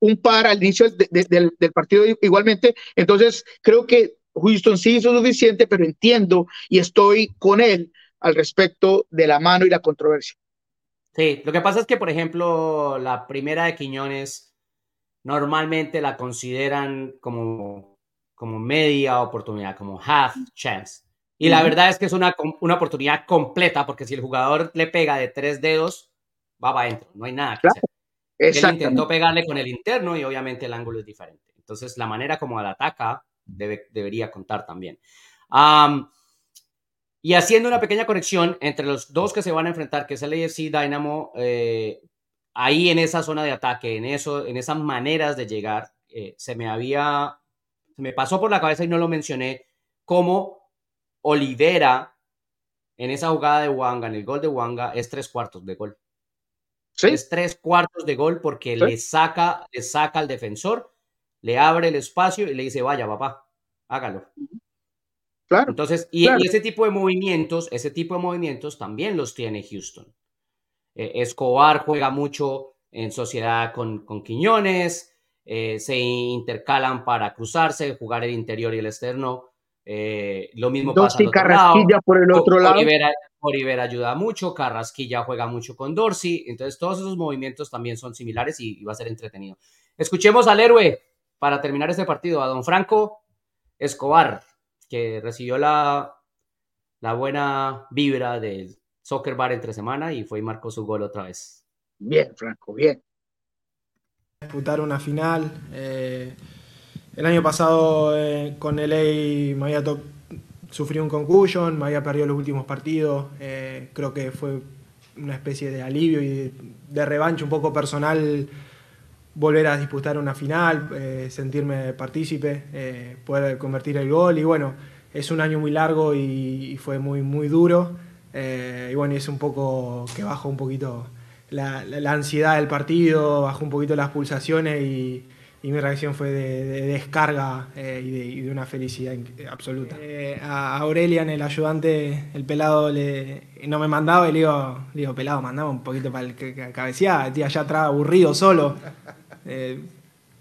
un par al inicio del partido igualmente. Entonces, creo que Houston sí hizo suficiente, pero entiendo y estoy con él al respecto de la mano y la controversia. Sí, lo que pasa es que, por ejemplo, la primera de Quiñones normalmente la consideran como, como media oportunidad, como half chance. Y la verdad es que es una, una oportunidad completa, porque si el jugador le pega de tres dedos, va para adentro, no hay nada que hacer. Él intentó pegarle con el interno y obviamente el ángulo es diferente. Entonces, la manera como la ataca debería contar también. y haciendo una pequeña conexión entre los dos que se van a enfrentar, que es el AFC Dynamo, eh, ahí en esa zona de ataque, en, eso, en esas maneras de llegar, eh, se me había, se me pasó por la cabeza y no lo mencioné, cómo Olivera en esa jugada de Wanga, en el gol de Wanga, es tres cuartos de gol. Sí. Es tres cuartos de gol porque le, saca, le saca al defensor, le abre el espacio y le dice, vaya, papá, hágalo. Claro. Entonces, y, ese tipo de movimientos, ese tipo de movimientos también los tiene Houston. Eh, Escobar juega mucho en sociedad con, con Quiñones, eh, se intercalan para cruzarse, jugar el interior y el externo. Eh, lo mismo pasa al Carrasquilla por el otro lado. Oliver, ayuda mucho, Carrasquilla juega mucho con Dorsey, entonces todos esos movimientos también son similares y, y va a ser entretenido. Escuchemos al héroe para terminar este partido, a don Franco Escobar que recibió la, la buena vibra del Soccer Bar entre semana y fue y marcó su gol otra vez. Bien, Franco, bien. Disputar una final. Eh, el año pasado eh, con LA me había sufrido un concussion, me había perdido los últimos partidos. Eh, creo que fue una especie de alivio y de, de revancha un poco personal volver a disputar una final, eh, sentirme partícipe, eh, poder convertir el gol. Y bueno, es un año muy largo y, fue muy, muy duro. Eh, y bueno, es un poco que bajó un poquito la, ansiedad del partido, bajó un poquito las pulsaciones y, mi reacción fue de, descarga y de, una felicidad absoluta. a Aurelian, el ayudante, el pelado, le, no me mandaba y le digo, digo pelado, mandaba un poquito para el que cabeceaba, tío, allá atrás aburrido solo eh,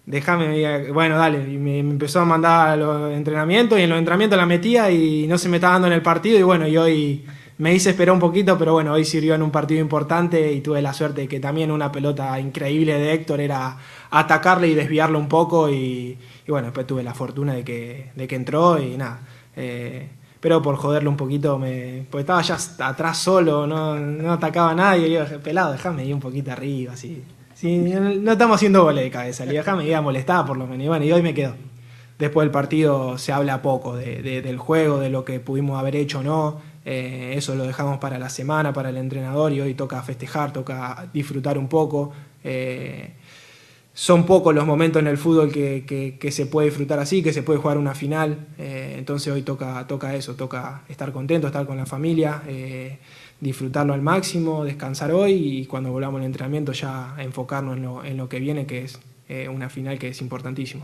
déjame, bueno, dale. Y me, empezó a mandar a los entrenamientos y en los entrenamientos la metía y no se me estaba dando en el partido y bueno, y hoy me hice esperar un poquito, pero bueno, hoy sirvió en un partido importante y tuve la suerte de que también una pelota increíble de Héctor era atacarle y desviarlo un poco y, bueno, después tuve la fortuna de que, de que entró y nada. Eh, pero por joderlo un poquito, me, porque estaba ya atrás solo, no, no atacaba a nadie, y yo, pelado, déjame ir un poquito arriba, así no estamos haciendo goles de cabeza. Le me iba a molestar por lo menos. Y hoy me quedo. Después del partido se habla poco del juego, de lo que pudimos haber hecho o no. Eh, eso lo dejamos para la semana, para el entrenador y hoy toca festejar, toca disfrutar un poco. Eh, son pocos los momentos en el fútbol que, se puede disfrutar así, que se puede jugar una final. Eh, entonces hoy toca, toca eso, toca estar contento, estar con la familia disfrutarlo al máximo, descansar hoy y cuando volvamos al entrenamiento ya enfocarnos en lo, que viene, que es eh, una final que es importantísimo.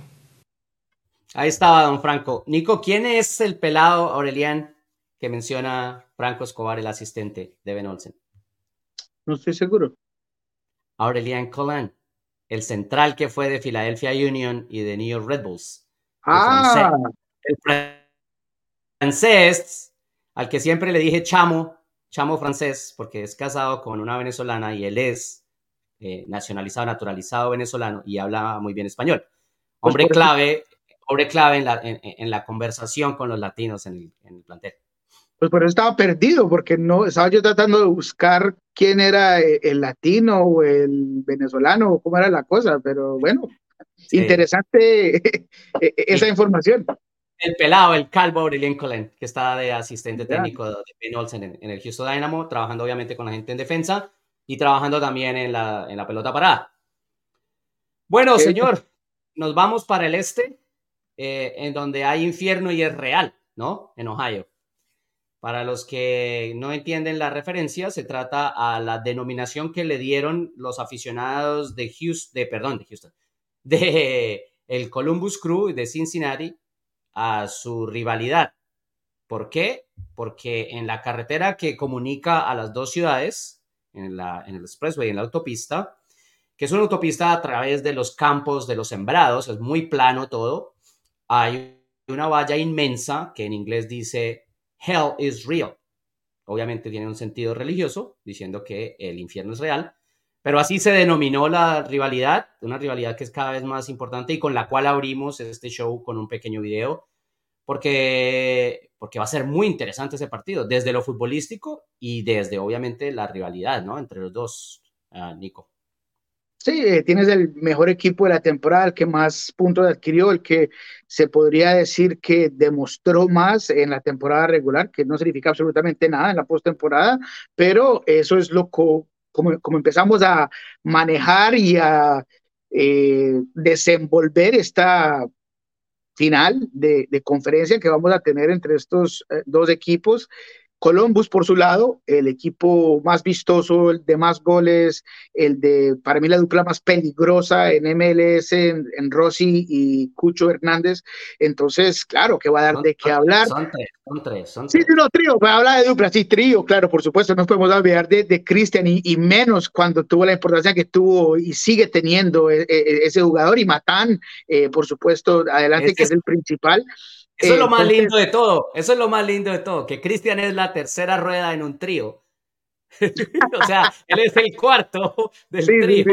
Ahí estaba don Franco. Nico, ¿quién es el pelado Aurelian que menciona Franco Escobar, el asistente de Ben Olsen? No estoy seguro. Aurelian Colan, el central que fue de Philadelphia Union y de New York Red Bulls. Ah. el francés, al que siempre le dije chamo, chamo francés porque es casado con una venezolana y él es eh, nacionalizado, naturalizado venezolano y habla muy bien español. Pues hombre clave, hombre clave en la, en, la, conversación con los latinos en el, plantel. Pues por eso estaba perdido, porque no estaba yo tratando de buscar quién era eh, el latino o el venezolano o cómo era la cosa, pero bueno, interesante e, esa información el pelado, el calvo Aurelien Colén, que está de asistente técnico de Ben Olsen en, el Houston Dynamo, trabajando obviamente con la gente en defensa y trabajando también en la, en la pelota parada. Bueno, señor, nos vamos para el este, eh, en donde hay infierno y es real, ¿no? En Ohio. Para los que no entienden la referencia, se trata a la denominación que le dieron los aficionados de Houston, de, perdón, de Houston, de el Columbus Crew de Cincinnati, a su rivalidad. ¿Por qué? Porque en la carretera que comunica a las dos ciudades, en, la, en el expressway, en la autopista, que es una autopista a través de los campos de los sembrados, es muy plano todo, hay una valla inmensa que en inglés dice Hell is real. Obviamente tiene un sentido religioso, diciendo que el infierno es real, pero así se denominó la rivalidad, una rivalidad que es cada vez más importante y con la cual abrimos este show con un pequeño video, porque, porque va a ser muy interesante ese partido, desde lo futbolístico y desde obviamente la rivalidad, ¿no? Entre los dos, uh, Nico. Sí, eh, tienes el mejor equipo de la temporada, el que más puntos adquirió, el que se podría decir que demostró más en la temporada regular, que no significa absolutamente nada en la postemporada, pero eso es lo, como, como empezamos a manejar y a eh, desenvolver esta final de, conferencia que vamos a tener entre estos eh, dos equipos Columbus, por su lado, el equipo más vistoso, el de más goles, el de, para mí, la dupla más peligrosa en MLS, en, Rossi y Cucho Hernández. Entonces, claro, que va a dar de qué hablar. Son tres, son tres. Son tres. Sí, no, trío, pero habla de dupla, sí, trío, claro, por supuesto, no podemos olvidar de, de Cristian y, y, menos cuando tuvo la importancia que tuvo y sigue teniendo e, e, ese jugador y Matán, eh, por supuesto, adelante, que es el principal. Eso es lo más lindo de todo. Eso es lo más lindo de todo, que Cristian es la tercera rueda en un trío. o sea, él es el cuarto del trío.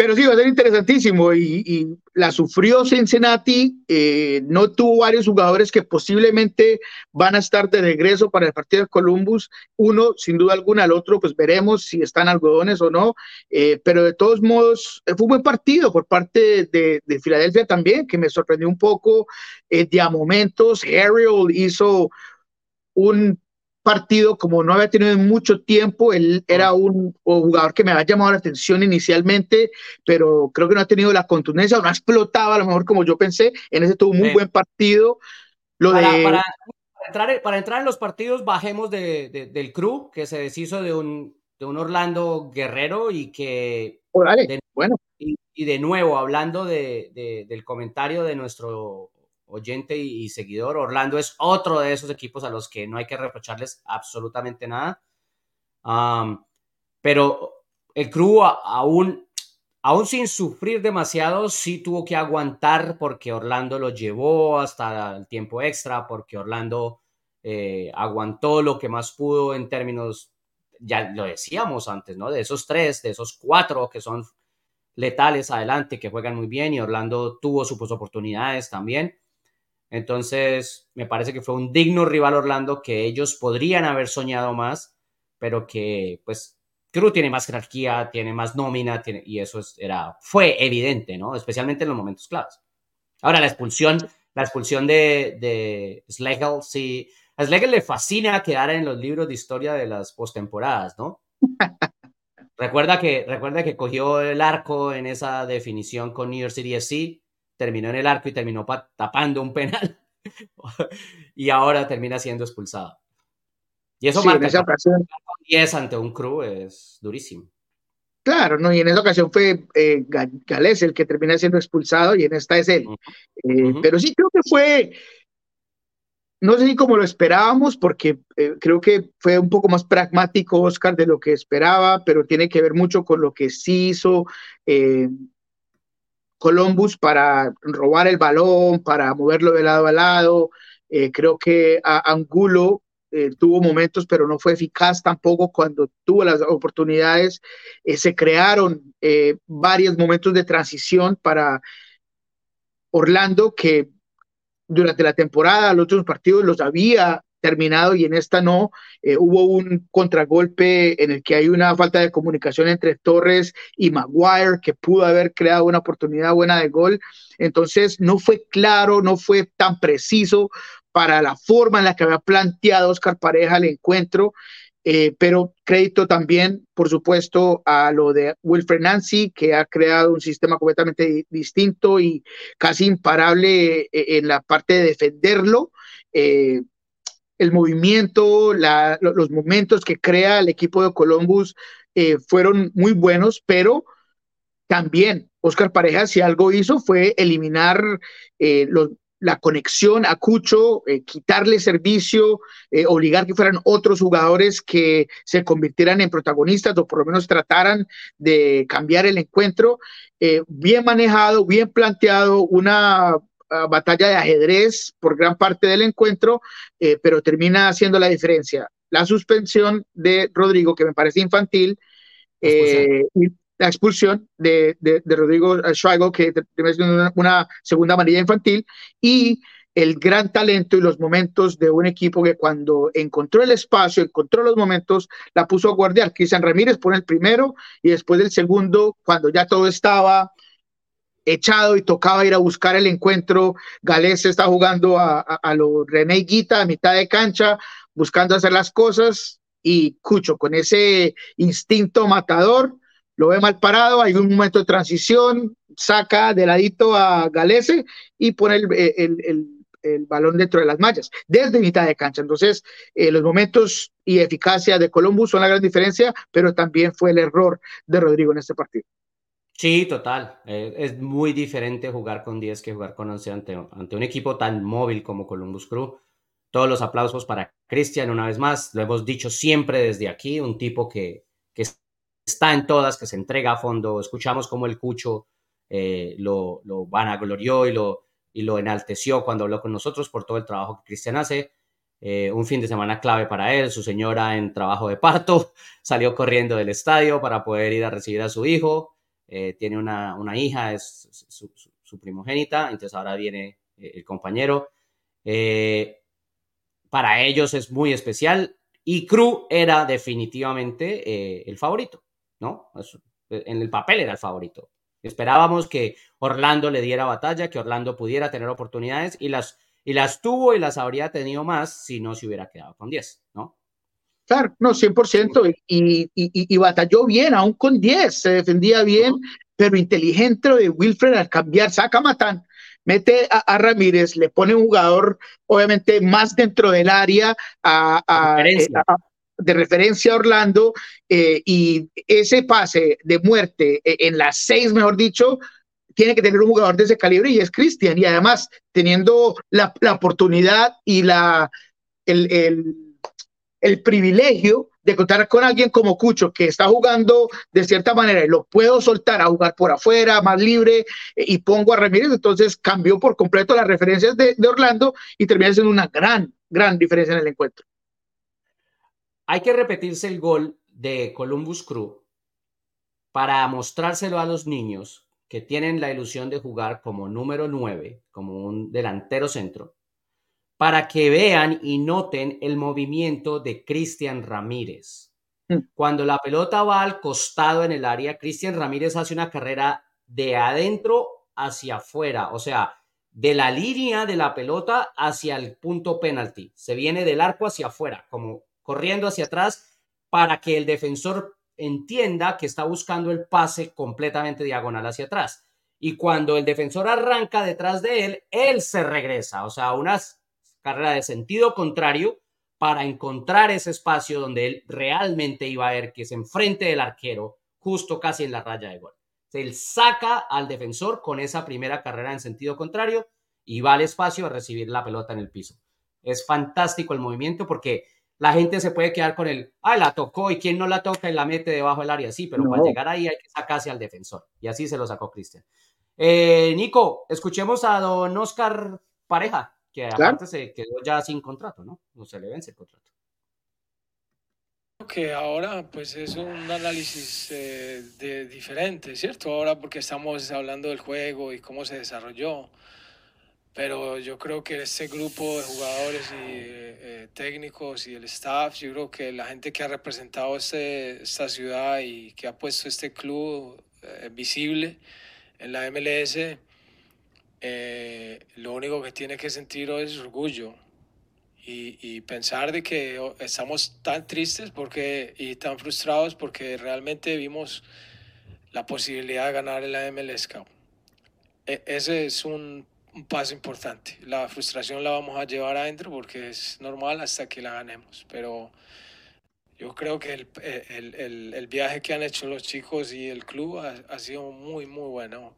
Pero sí, va a ser interesantísimo. Y, la sufrió Cincinnati, eh, no tuvo varios jugadores que posiblemente van a estar de regreso para el partido de Columbus, uno sin duda alguna, el otro pues veremos si están algodones o no, eh, pero de todos modos fue un buen partido por parte de, de Filadelfia también, que me sorprendió un poco, eh, de a momentos, Harrell hizo un partido, como no había tenido mucho tiempo, él era un, jugador que me había llamado la atención inicialmente, pero creo que no ha tenido la contundencia, no ha explotado a lo mejor como yo pensé, en ese tuvo un muy buen partido. Lo para, de... para, entrar, para entrar en los partidos, bajemos de, del crew, que se deshizo de un, de un Orlando Guerrero y que... Oh, bueno. Y, y, de nuevo, hablando de, del comentario de nuestro oyente y, seguidor. Orlando es otro de esos equipos a los que no hay que reprocharles absolutamente nada. pero el crew aún, aún sin sufrir demasiado, sí tuvo que aguantar porque Orlando lo llevó hasta el tiempo extra, porque Orlando eh, aguantó lo que más pudo en términos, ya lo decíamos antes, ¿no? De esos tres, de esos cuatro que son letales adelante, que juegan muy bien y Orlando tuvo sus oportunidades también. Entonces, me parece que fue un digno rival Orlando que ellos podrían haber soñado más, pero que, pues, Cruz tiene más jerarquía, tiene más nómina, tiene, y eso era, fue evidente, ¿no? Especialmente en los momentos claves. Ahora, la expulsión, la expulsión de, de Schlegel, sí. A Schlegel le fascina quedar en los libros de historia de las postemporadas, ¿no? recuerda, que, recuerda que cogió el arco en esa definición con New York City FC terminó en el arco y terminó tapando un penal. y ahora termina siendo expulsado. Y eso marca esa ocasión, 10 ante un crew es durísimo. Claro, no, y en esa ocasión fue eh, Gales el que termina siendo expulsado y en esta es él. Eh, pero sí creo que fue, no sé si como lo esperábamos, porque eh, creo que fue un poco más pragmático Oscar de lo que esperaba, pero tiene que ver mucho con lo que sí hizo Columbus para robar el balón, para moverlo de lado a lado. Eh, creo que Angulo eh, tuvo momentos, pero no fue eficaz tampoco cuando tuvo las oportunidades. Eh, se crearon varios momentos de transición para Orlando que durante la temporada, los otros partidos los había terminado y en esta no. Eh, hubo un contragolpe en el que hay una falta de comunicación entre Torres y Maguire que pudo haber creado una oportunidad buena de gol. Entonces no fue claro, no fue tan preciso para la forma en la que había planteado Oscar Pareja el encuentro. Eh, pero crédito también, por supuesto, a lo de Wilfred Nancy, que ha creado un sistema completamente distinto y casi imparable eh, en la parte de defenderlo el movimiento, los momentos que crea el equipo de Columbus eh, fueron muy buenos, pero también Oscar Pareja si algo hizo fue eliminar eh, la conexión a Cucho, eh, quitarle servicio, obligar que fueran otros jugadores que se convirtieran en protagonistas o por lo menos trataran de cambiar el encuentro. bien manejado, bien planteado, una batalla de ajedrez por gran parte del encuentro, eh, pero termina haciendo la diferencia. La suspensión de Rodrigo, que me parece infantil, eh, y la expulsión de, de, Rodrigo Schweigel, que una, una segunda amarilla infantil, y el gran talento y los momentos de un equipo que cuando encontró el espacio, encontró los momentos, la puso a guardiar. Cristian Ramírez pone el primero y después del segundo, cuando ya todo estaba echado y tocaba ir a buscar el encuentro. Galés está jugando a, a, lo René Guita a mitad de cancha, buscando hacer las cosas. y Cucho con ese instinto matador, lo ve mal parado, hay un momento de transición, saca de ladito a Galese y pone el, balón dentro de las mallas, desde mitad de cancha. Entonces, eh, los momentos y eficacia de Columbus son la gran diferencia, pero también fue el error de Rodrigo en este partido. Sí, total. Eh, es muy diferente jugar con 10 que jugar con 11 ante, un equipo tan móvil como Columbus Crew. Todos los aplausos para Cristian una vez más. Lo hemos dicho siempre desde aquí, un tipo que, está en todas, que se entrega a fondo. Escuchamos como el Cucho eh, lo, lo vanaglorió y lo, y lo enalteció cuando habló con nosotros por todo el trabajo que Cristian hace. Eh, un fin de semana clave para él, su señora en trabajo de parto, salió corriendo del estadio para poder ir a recibir a su hijo, eh, tiene una, una, hija, es su, primogénita, entonces ahora viene el compañero. para ellos es muy especial y Cru era definitivamente el favorito, ¿no? En el papel era el favorito. Esperábamos que Orlando le diera batalla, que Orlando pudiera tener oportunidades y las, y las tuvo y las habría tenido más si no se hubiera quedado con 10, ¿no? No, 100%. Y, y, y, batalló bien, aún con 10, se defendía bien, pero inteligente de Wilfred al cambiar, saca Matán, mete a, Ramírez, le pone un jugador obviamente más dentro del área a, a, de referencia a Orlando eh, y ese pase de muerte eh, en las seis, mejor dicho, tiene que tener un jugador de ese calibre y es Cristian. Y además, teniendo la, la oportunidad y la, el, el, el, privilegio de contar con alguien como Cucho, que está jugando de cierta manera y lo puedo soltar a jugar por afuera, más libre, eh, y pongo a Ramírez, entonces cambió por completo las referencias de, de Orlando y termina siendo una gran, gran diferencia en el encuentro. Hay que repetirse el gol de Columbus Crew para mostrárselo a los niños que tienen la ilusión de jugar como número 9, como un delantero centro, para que vean y noten el movimiento de Cristian Ramírez. Mm. Cuando la pelota va al costado en el área, Cristian Ramírez hace una carrera de adentro hacia afuera, o sea, de la línea de la pelota hacia el punto penalti. Se viene del arco hacia afuera, como corriendo hacia atrás para que el defensor entienda que está buscando el pase completamente diagonal hacia atrás. Y cuando el defensor arranca detrás de él, él se regresa, o sea, una carrera de sentido contrario para encontrar ese espacio donde él realmente iba a ver que es enfrente del arquero, justo casi en la raya de gol. Él saca al defensor con esa primera carrera en sentido contrario y va al espacio a recibir la pelota en el piso. Es fantástico el movimiento porque la gente se puede quedar con el, ah, la tocó y quien no la toca y la mete debajo del área. Sí, pero para llegar ahí hay que sacarse al defensor. Y así se lo sacó Cristian. Eh, Nico, escuchemos a don Oscar Pareja, que aparte se quedó ya sin contrato, ¿no? No se le vence el contrato. Que ahora pues es un análisis eh, de, diferente, ¿cierto? Ahora porque estamos hablando del juego y cómo se desarrolló pero yo creo que este grupo de jugadores y eh, técnicos y el staff, yo creo que la gente que ha representado este, esta ciudad y que ha puesto este club eh, visible en la MLS, eh, lo único que tiene que sentir es orgullo y, y, pensar de que estamos tan tristes porque, y tan frustrados porque realmente vimos la posibilidad de ganar en la MLS Cup. E, ese es un un paso importante. La frustración la vamos a llevar adentro porque es normal hasta que la ganemos, pero yo creo que el, el, el, el viaje que han hecho los chicos y el club ha, ha sido muy, muy bueno.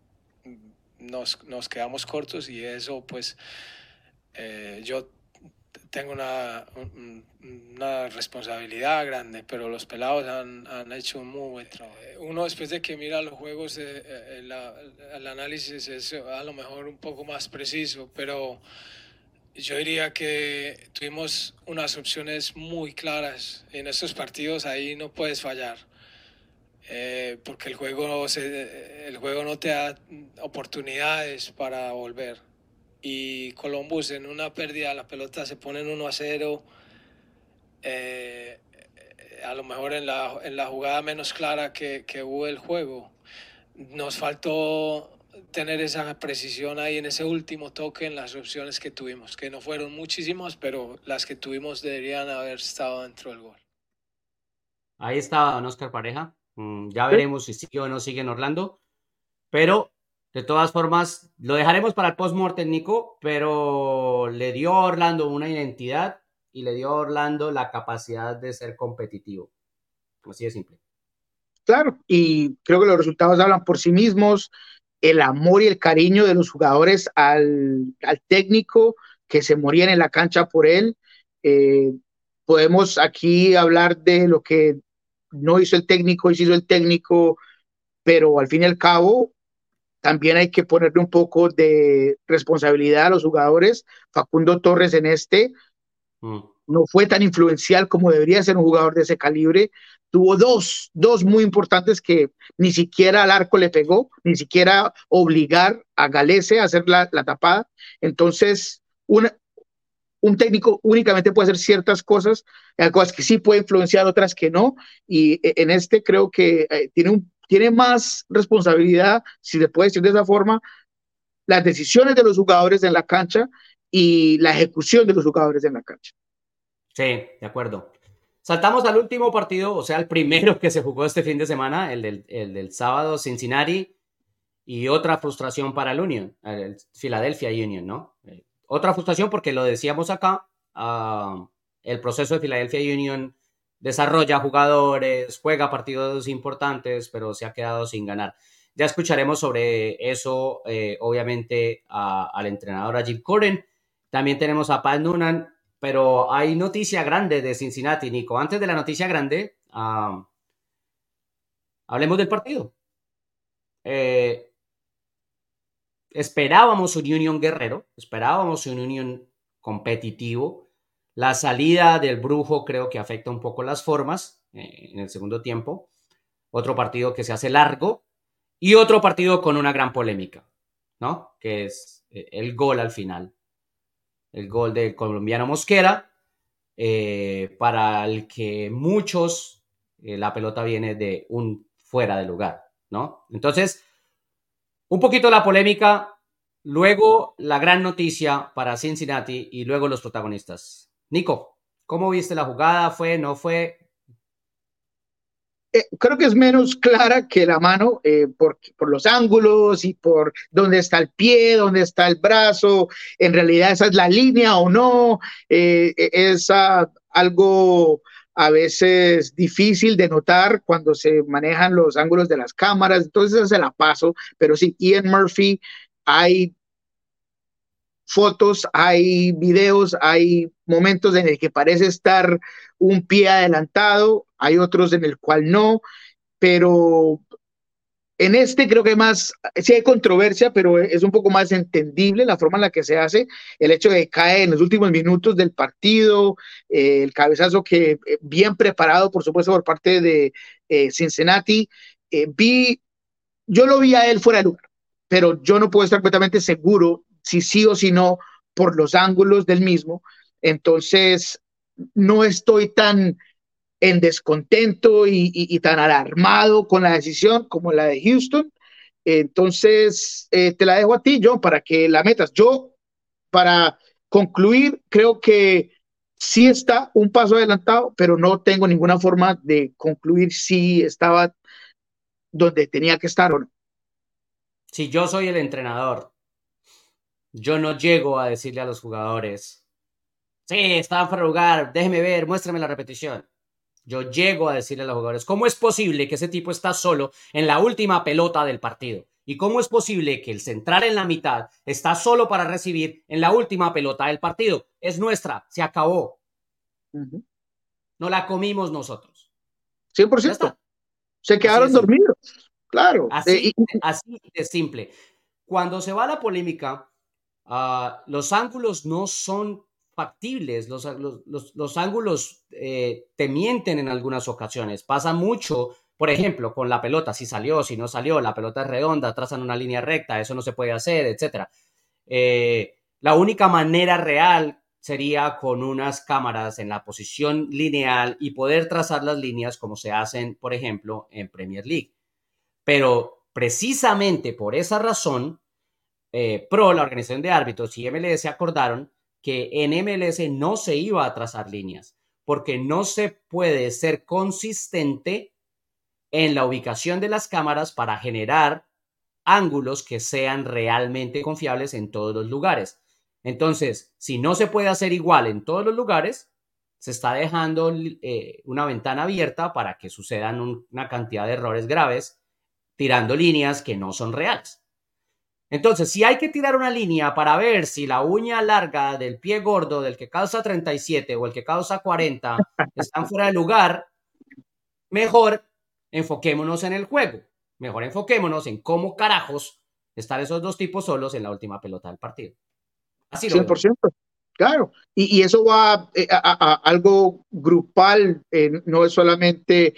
Nos, nos, quedamos cortos y eso pues eh, yo tengo una, una responsabilidad grande, pero los pelados han, han, hecho un muy buen trabajo. Uno después de que mira los juegos, eh, eh, el análisis es a lo mejor un poco más preciso, pero yo diría que tuvimos unas opciones muy claras en estos partidos, ahí no puedes fallar. Eh, porque el juego, se, el juego no te da oportunidades para volver y Columbus en una pérdida la pelota se pone en 1 a 0. Eh, a lo mejor en la, en la jugada menos clara que, que hubo el juego. Nos faltó tener esa precisión ahí en ese último toque en las opciones que tuvimos, que no fueron muchísimas, pero las que tuvimos deberían haber estado dentro del gol. Ahí está Don Oscar Pareja. Mm, ya veremos si sigue o no sigue en Orlando. Pero de todas formas, lo dejaremos para el post-mortem, Nico, pero le dio a Orlando una identidad y le dio a Orlando la capacidad de ser competitivo. Así de simple. Claro, y creo que los resultados hablan por sí mismos. El amor y el cariño de los jugadores al, técnico que se morían en la cancha por él. Eh, podemos aquí hablar de lo que no hizo el técnico, hizo el técnico, pero al fin y al cabo también hay que ponerle un poco de responsabilidad a los jugadores. Facundo Torres en este mm. no fue tan influencial como debería ser un jugador de ese calibre. Tuvo dos, dos muy importantes que ni siquiera al arco le pegó, ni siquiera obligar a Galese a hacer la, la tapada. Entonces, una, un técnico únicamente puede hacer ciertas cosas, hay cosas que sí puede influenciar, otras que no, y e, en este creo que eh, tiene, tiene más responsabilidad, si se puede decir de esa forma, las decisiones de los jugadores en la cancha y la ejecución de los jugadores en la cancha. Sí, de acuerdo. Saltamos al último partido, o sea, el primero que se jugó este fin de semana, el del, el del sábado, Cincinnati, y otra frustración para el Union, el Philadelphia Union, ¿no? Otra frustración porque lo decíamos acá, ah, el proceso de Philadelphia Union desarrolla jugadores, juega partidos importantes, pero se ha quedado sin ganar. Ya escucharemos sobre eso, eh, obviamente, al entrenador, a Jim Corren. También tenemos a Pat Noonan, pero hay noticia grande de Cincinnati, Nico. Antes de la noticia grande, ah, hablemos del partido. Eh, esperábamos un Union guerrero, esperábamos un Union competitivo. La salida del brujo creo que afecta un poco las formas eh, en el segundo tiempo. Otro partido que se hace largo y otro partido con una gran polémica, ¿no? Que es eh, el gol al final. El gol del colombiano Mosquera, eh, para el que muchos la pelota viene de un fuera de lugar, ¿no? Entonces, un poquito la polémica, luego la gran noticia para Cincinnati y luego los protagonistas. Nico, ¿cómo viste la jugada? ¿Fue, no fue? Eh, creo que es menos clara que la mano eh, por, por, los ángulos y por dónde está el pie, dónde está el brazo. En realidad esa es la línea o no. Eh, es algo a veces difícil de notar cuando se manejan los ángulos de las cámaras, entonces se la paso, pero sí, Ian Murphy, hay fotos, hay videos, hay momentos en el que parece estar un pie adelantado, hay otros en el cual no, pero en este creo que más, sí hay controversia, pero es un poco más entendible la forma en la que se hace, el hecho de que cae en los últimos minutos del partido, eh, el cabezazo que eh, bien preparado, por supuesto, por parte de eh, Cincinnati. vi, yo lo vi a él fuera de lugar, pero yo no puedo estar completamente seguro si sí o si no por los ángulos del mismo. Entonces, no estoy tan en descontento y, tan alarmado con la decisión como la de Houston. Entonces, eh, te la dejo a ti, John, para que la metas. Yo, para concluir, creo que sí está un paso adelantado, pero no tengo ninguna forma de concluir si estaba donde tenía que estar o no. Si yo soy el entrenador, yo no llego a decirle a los jugadores, sí, estaban fuera de lugar, déjeme ver, muéstrame la repetición. Yo llego a decirle a los jugadores, ¿cómo es posible que ese tipo está solo en la última pelota del partido? ¿Y cómo es posible que el central en la mitad está solo para recibir en la última pelota del partido? Es nuestra, se acabó. No la comimos nosotros. 100%. Se quedaron dormidos, claro. Así, eh, así de simple. Cuando se va la polémica, ah, los ángulos no son factibles, los, los, ángulos eh, te mienten en algunas ocasiones. Pasa mucho, por ejemplo, con la pelota, si salió, si no salió, la pelota es redonda, trazan una línea recta, eso no se puede hacer, etc. Eh, la única manera real sería con unas cámaras en la posición lineal y poder trazar las líneas como se hacen, por ejemplo, en Premier League. Pero precisamente por esa razón, eh, Pro, la organización de árbitros y MLS se acordaron que en MLS no se iba a trazar líneas, porque no se puede ser consistente en la ubicación de las cámaras para generar ángulos que sean realmente confiables en todos los lugares. Entonces, si no se puede hacer igual en todos los lugares, se está dejando eh, una ventana abierta para que sucedan una cantidad de errores graves tirando líneas que no son reales. Entonces, si hay que tirar una línea para ver si la uña larga del pie gordo del que causa 37 o el que causa 40 están fuera de lugar, mejor enfoquémonos en el juego. Mejor enfoquémonos en cómo carajos están esos dos tipos solos en la última pelota del partido. Así 100%. Claro, y, eso va eh, a, algo grupal, eh, no es solamente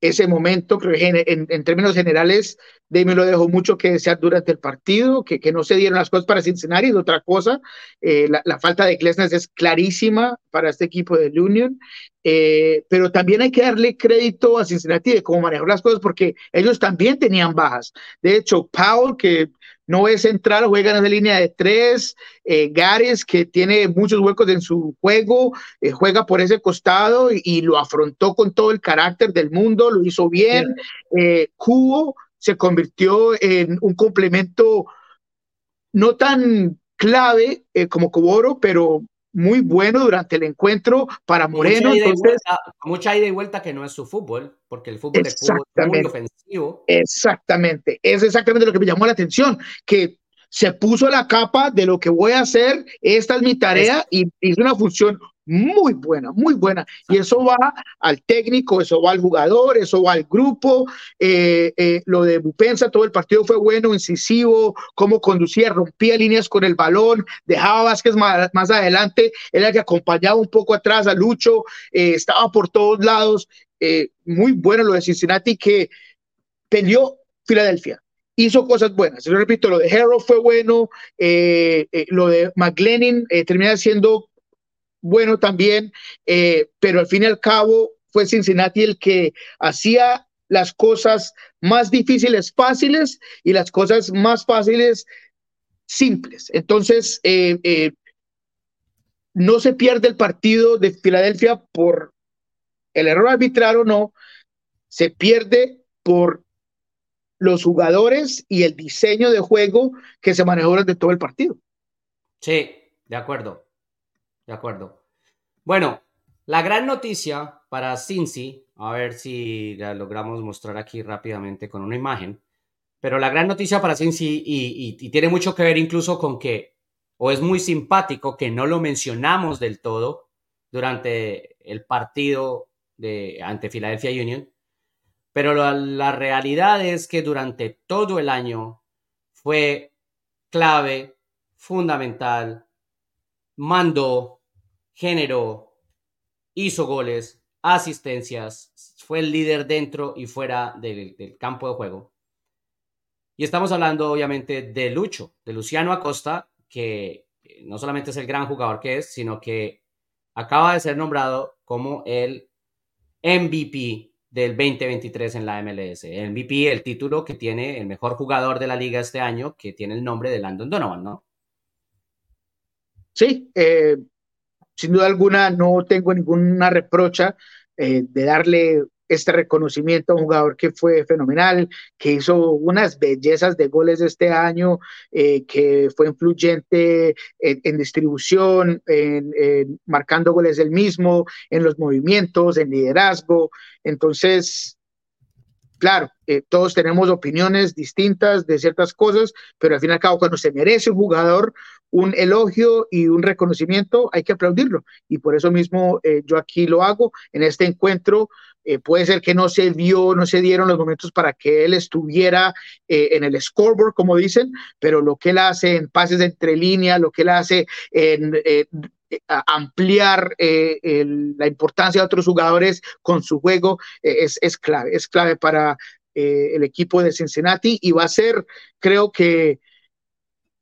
ese momento, creo que en, términos generales, Demi lo dejó mucho que desear durante el partido, que, que no se dieron las cosas para Cincinnati, y otra cosa, eh, la, falta de Klesnes es clarísima para este equipo del Union, eh, pero también hay que darle crédito a Cincinnati de cómo manejó las cosas, porque ellos también tenían bajas. De hecho, Paul, que no es central, juega en esa línea de tres. Eh, Gares, que tiene muchos huecos en su juego, eh, juega por ese costado y, lo afrontó con todo el carácter del mundo, lo hizo bien. Eh, Cubo se convirtió en un complemento no tan clave como Coboro, pero muy bueno durante el encuentro para Moreno. Mucha ida, y vuelta que no es su fútbol, porque el fútbol es muy ofensivo. Exactamente, es exactamente lo que me llamó la atención, que se puso la capa de lo que voy a hacer, esta es mi tarea y hizo una función muy buena, muy buena. Y eso va al técnico, eso va al jugador, eso va al grupo. Eh, eh, lo de Bupensa, todo el partido fue bueno, incisivo, cómo conducía, rompía líneas con el balón, dejaba Vázquez más, adelante, era el que acompañaba un poco atrás a Lucho, eh, estaba por todos lados. muy bueno lo de Cincinnati que peleó Filadelfia hizo cosas buenas. Yo repito, lo de Harrow fue bueno, lo de McLennan termina siendo bueno también, eh, pero al fin y al cabo fue Cincinnati el que hacía las cosas más difíciles fáciles y las cosas más fáciles simples. Entonces, eh, eh, no se pierde el partido de Filadelfia por el error arbitral o no, se pierde por los jugadores y el diseño de juego que se manejó durante todo el partido. Sí, de acuerdo. De acuerdo. Bueno, la gran noticia para Cincy, a ver si la logramos mostrar aquí rápidamente con una imagen, pero la gran noticia para Cincy y, tiene mucho que ver incluso con que, o es muy simpático que no lo mencionamos del todo durante el partido de, ante Philadelphia Union, pero la, la realidad es que durante todo el año fue clave, fundamental, mandó, generó, hizo goles, asistencias, fue el líder dentro y fuera del, campo de juego. Y estamos hablando obviamente de Lucho, de Luciano Acosta, que eh, no solamente es el gran jugador que es, sino que acaba de ser nombrado como el MVP del 2023 en la MLS. El MVP, el título que tiene el mejor jugador de la liga este año, que tiene el nombre de Landon Donovan, ¿no? Sí, eh, sin duda alguna no tengo ninguna reprocha eh, de darle este reconocimiento a un jugador que fue fenomenal, que hizo unas bellezas de goles este año, eh, que fue influyente en, distribución, en, marcando goles del mismo, en los movimientos, en liderazgo. Entonces, claro, eh, todos tenemos opiniones distintas de ciertas cosas, pero al fin y al cabo, cuando se merece un jugador un elogio y un reconocimiento, hay que aplaudirlo. Y por eso mismo eh, yo aquí lo hago en este encuentro. Eh, puede ser que no se dio, no se dieron los momentos para que él estuviera en el scoreboard, como dicen, pero lo que él hace en pases entre líneas, lo que él hace en ampliar la importancia de otros jugadores con su juego es, es clave, es clave para el equipo de Cincinnati y va a ser, creo que,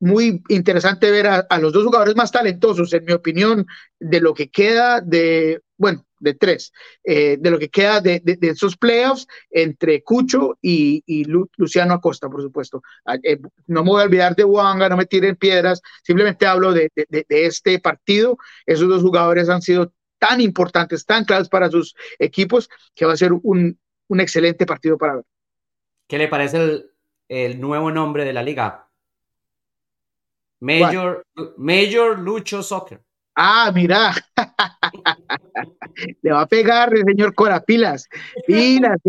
muy interesante ver a, los dos jugadores más talentosos, en mi opinión, de lo que queda de, bueno, de tres, eh, de lo que queda de, esos playoffs entre Cucho y, Luciano Acosta, por supuesto. Ah, eh, no me voy a olvidar de Wanga, no me tiren piedras, simplemente hablo de, este partido. Esos dos jugadores han sido tan importantes, tan claves para sus equipos, que va a ser un, un excelente partido para ver. ¿Qué le parece el, el nuevo nombre de la liga? Major, Major Lucho Soccer. Ah, mira. le va a pegar el señor Corapilas. Pilas,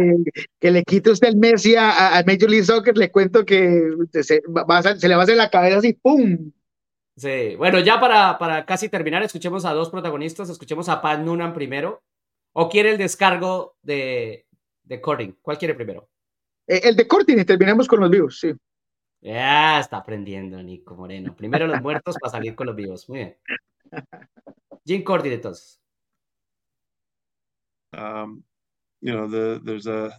que, le quite usted el Messi a, Major League Soccer, le cuento que se, le va a hacer la cabeza así, ¡pum! Sí, bueno, ya para, para casi terminar, escuchemos a dos protagonistas. Escuchemos a Pat Noonan primero. ¿O quiere el descargo de, de Cording? ¿Cuál quiere primero? Eh, el de Cording y terminemos con los vivos, sí. Ya está aprendiendo Nico Moreno. Primero los muertos para salir con los vivos. Muy bien. Jim Cordy, entonces. Um, you know, the, there's a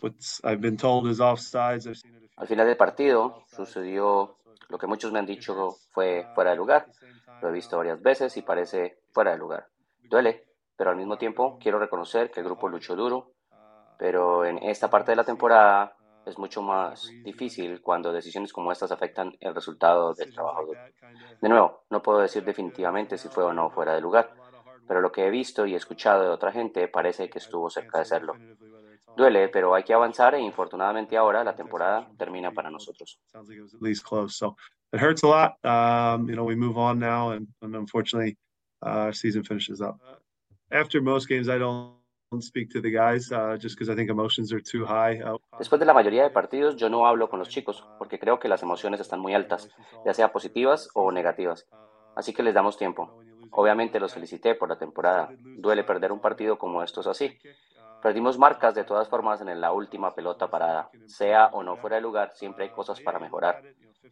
what's I've been told is offsides. I've seen it Al final del partido sucedió lo que muchos me han dicho fue fuera de lugar. Lo he visto varias veces y parece fuera de lugar. Duele, pero al mismo tiempo quiero reconocer que el grupo luchó duro. Pero en esta parte de la temporada es mucho más difícil cuando decisiones como estas afectan el resultado del trabajo. De nuevo, no puedo decir definitivamente si fue o no fuera de lugar, pero lo que he visto y escuchado de otra gente parece que estuvo cerca de serlo. Duele, pero hay que avanzar e infortunadamente ahora la temporada termina para nosotros. It hurts a lot. Um, you know, we move on now, and, and unfortunately, uh, our season finishes up. After most games, I don't Después de la mayoría de partidos, yo no hablo con los chicos porque creo que las emociones están muy altas, ya sea positivas o negativas. Así que les damos tiempo. Obviamente los felicité por la temporada. Duele perder un partido como estos así. Perdimos marcas de todas formas en la última pelota parada. Sea o no fuera de lugar, siempre hay cosas para mejorar.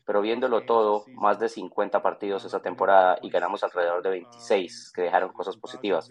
Pero viéndolo todo, más de 50 partidos esa temporada y ganamos alrededor de 26 que dejaron cosas positivas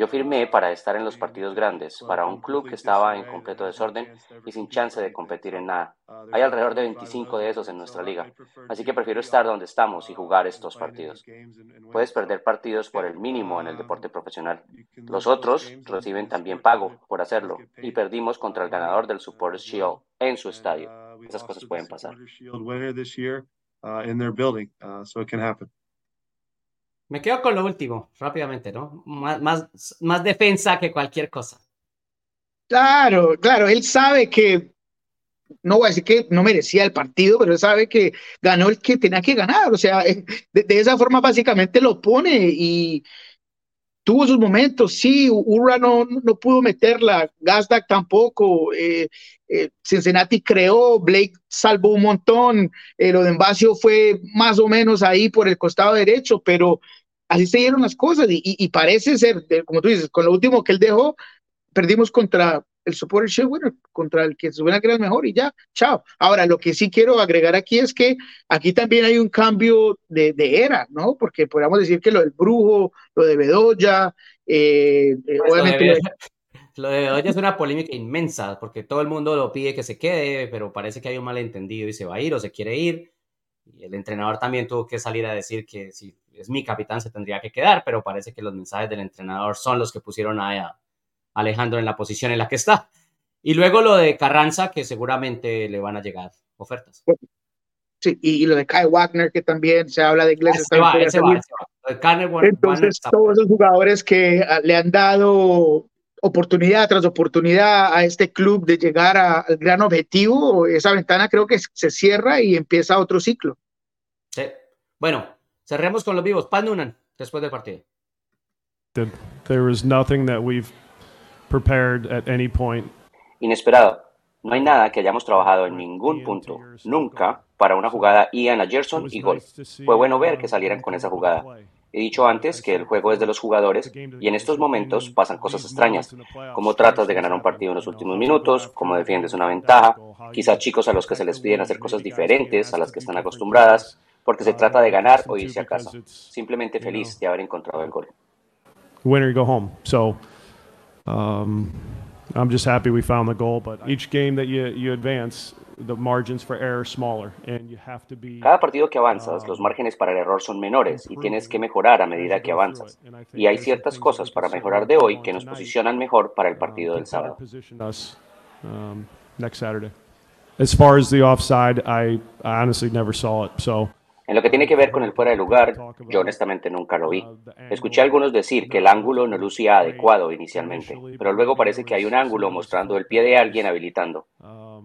Yo firmé para estar en los partidos grandes, para un club que estaba en completo desorden y sin chance de competir en nada. Hay alrededor de 25 de esos en nuestra liga, así que prefiero estar donde estamos y jugar estos partidos. Puedes perder partidos por el mínimo en el deporte profesional. Los otros reciben también pago por hacerlo y perdimos contra el ganador del Supporters Shield en su estadio. Esas cosas pueden pasar. Me quedo con lo último, rápidamente, ¿no? Más, más, defensa que cualquier cosa. Claro, claro, él sabe que, no voy a decir que no merecía el partido, pero él sabe que ganó el que tenía que ganar, o sea, de, esa forma básicamente lo pone y tuvo sus momentos, sí, Urra no, no pudo meterla, Gazdak tampoco, eh, eh, Cincinnati creó, Blake salvó un montón, eh, lo de Envasio fue más o menos ahí por el costado derecho, pero así se dieron las cosas y, parece ser, como tú dices, con lo último que él dejó, perdimos contra el Supporter Shield bueno, contra el que se suena que era el mejor y ya, chao. Ahora, lo que sí quiero agregar aquí es que aquí también hay un cambio de, era, ¿no? Porque podríamos decir que lo del brujo, lo de Bedoya, eh, pues obviamente... Lo de, Bedoya es una polémica inmensa, porque todo el mundo lo pide que se quede, pero parece que hay un malentendido y se va a ir o se quiere ir. Y el entrenador también tuvo que salir a decir que si es mi capitán, se tendría que quedar, pero parece que los mensajes del entrenador son los que pusieron a, Alejandro en la posición en la que está. Y luego lo de Carranza, que seguramente le van a llegar ofertas. Sí, y, lo de Kai Wagner, que también se habla de inglés. Entonces, todos esos jugadores que ah, le han dado oportunidad tras oportunidad a este club de llegar al gran objetivo, esa ventana creo que se cierra y empieza otro ciclo. Sí. Bueno, Cerremos con los vivos. Pan Noonan, después del partido. There was nothing that we've prepared at any point. Inesperado. No hay nada que hayamos trabajado en ningún punto, nunca, para una jugada Ian a Gerson y gol. Fue bueno ver que salieran con esa jugada. He dicho antes que el juego es de los jugadores y en estos momentos pasan cosas extrañas, como tratas de ganar un partido en los últimos minutos, como defiendes una ventaja, quizás chicos a los que se les piden hacer cosas diferentes a las que están acostumbradas, porque se trata de ganar o irse a casa. Simplemente feliz de haber encontrado el gol. Winner, go home. So, um, I'm just happy we found the goal. But each game that you, you advance, Cada partido que avanzas, los márgenes para el error son menores y tienes que mejorar a medida que avanzas. Y hay ciertas cosas para mejorar de hoy que nos posicionan mejor para el partido del sábado. As far as the offside, I, I honestly never saw it. So en lo que tiene que ver con el fuera de lugar, yo honestamente nunca lo vi. Escuché algunos decir que el ángulo no lucía adecuado inicialmente, pero luego parece que hay un ángulo mostrando el pie de alguien habilitando.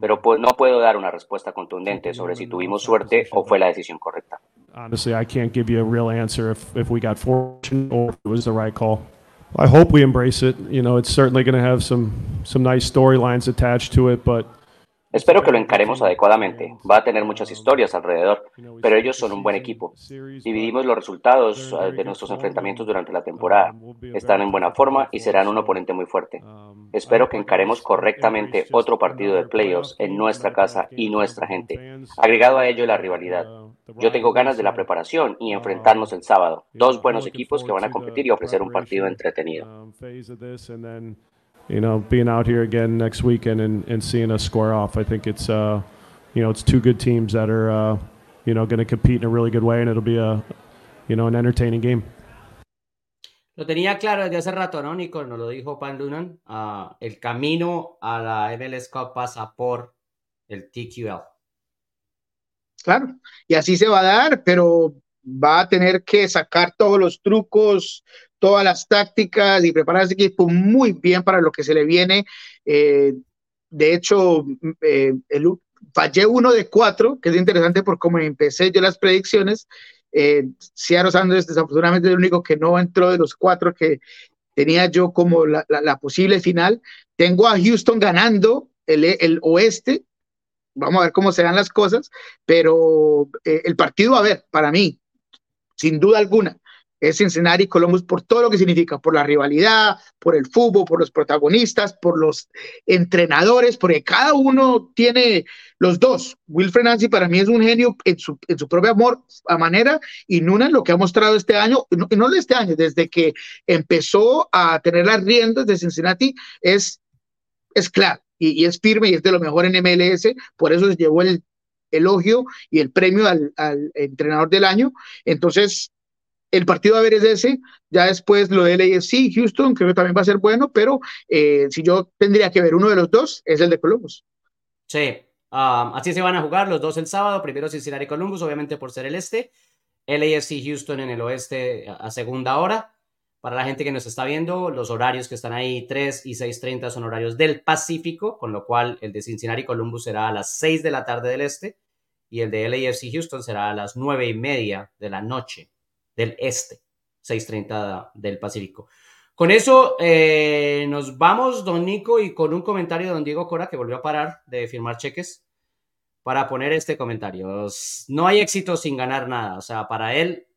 Pero pues, no puedo dar una respuesta contundente sobre si tuvimos suerte o fue la decisión correcta. Honestly, I can't give you a real answer if, if we got fortunate or if it was the right call. I hope we embrace it. You know, it's certainly going to have some some nice storylines attached to it, but Espero que lo encaremos adecuadamente. Va a tener muchas historias alrededor, pero ellos son un buen equipo. Dividimos los resultados eh, de nuestros enfrentamientos durante la temporada. Están en buena forma y serán un oponente muy fuerte. Espero que encaremos correctamente otro partido de playoffs en nuestra casa y nuestra gente. Agregado a ello la rivalidad. Yo tengo ganas de la preparación y enfrentarnos el sábado. Dos buenos equipos que van a competir y ofrecer un partido entretenido. You know, being out here again next weekend and, and seeing us square off. I think it's, uh, you know, it's two good teams that are, uh, you know, going to compete in a really good way, and it'll be a, you know, an entertaining game. Lo tenía claro desde hace rato, ¿no, Nico? Nos lo dijo Pan Lunan. Uh, el camino a la MLS Cup pasa por el TQL. Claro, y así se va a dar, pero va a tener que sacar todos los trucos, todas las tácticas y preparar ese equipo muy bien para lo que se le viene. Eh, de hecho, eh, fallé uno de cuatro, que es interesante por cómo empecé yo las predicciones. Eh, Sanders desafortunadamente es el único que no entró de los cuatro que tenía yo como la, posible final. Tengo a Houston ganando el, el, oeste. Vamos a ver cómo serán las cosas, pero eh, el partido, a ver, para mí, sin duda alguna, es Cincinnati Columbus por todo lo que significa, por la rivalidad, por el fútbol, por los protagonistas, por los entrenadores, porque cada uno tiene los dos. Wilfred Nancy para mí es un genio en su, en su propio amor, a manera, y Nuna lo que ha mostrado este año, y no, no este año, desde que empezó a tener las riendas de Cincinnati, es, es claro, y, y es firme y es de lo mejor en MLS, por eso se llevó el elogio y el premio al, al entrenador del año. Entonces, el partido a ver es ese, ya después lo del AFC, Houston, creo que también va a ser bueno, pero eh, si yo tendría que ver uno de los dos, es el de Columbus. Sí, um, así se van a jugar los dos el sábado, primero Cincinnati Columbus, obviamente por ser el este, LAFC Houston en el oeste a segunda hora. Para la gente que nos está viendo, los horarios que están ahí, 3 y 6.30 son horarios del Pacífico, con lo cual el de Cincinnati Columbus será a las 6 de la tarde del este y el de LAFC Houston será a las 9 y media de la noche del este, 6.30 del Pacífico. Con eso eh, nos vamos, don Nico, y con un comentario de don Diego Cora, que volvió a parar de firmar cheques, para poner este comentario. No hay éxito sin ganar nada. O sea, para él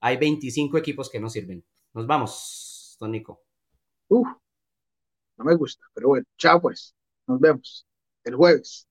hay 25 equipos que no sirven. Nos vamos, don Nico. Uf, no me gusta, pero bueno, chao pues. Nos vemos el jueves.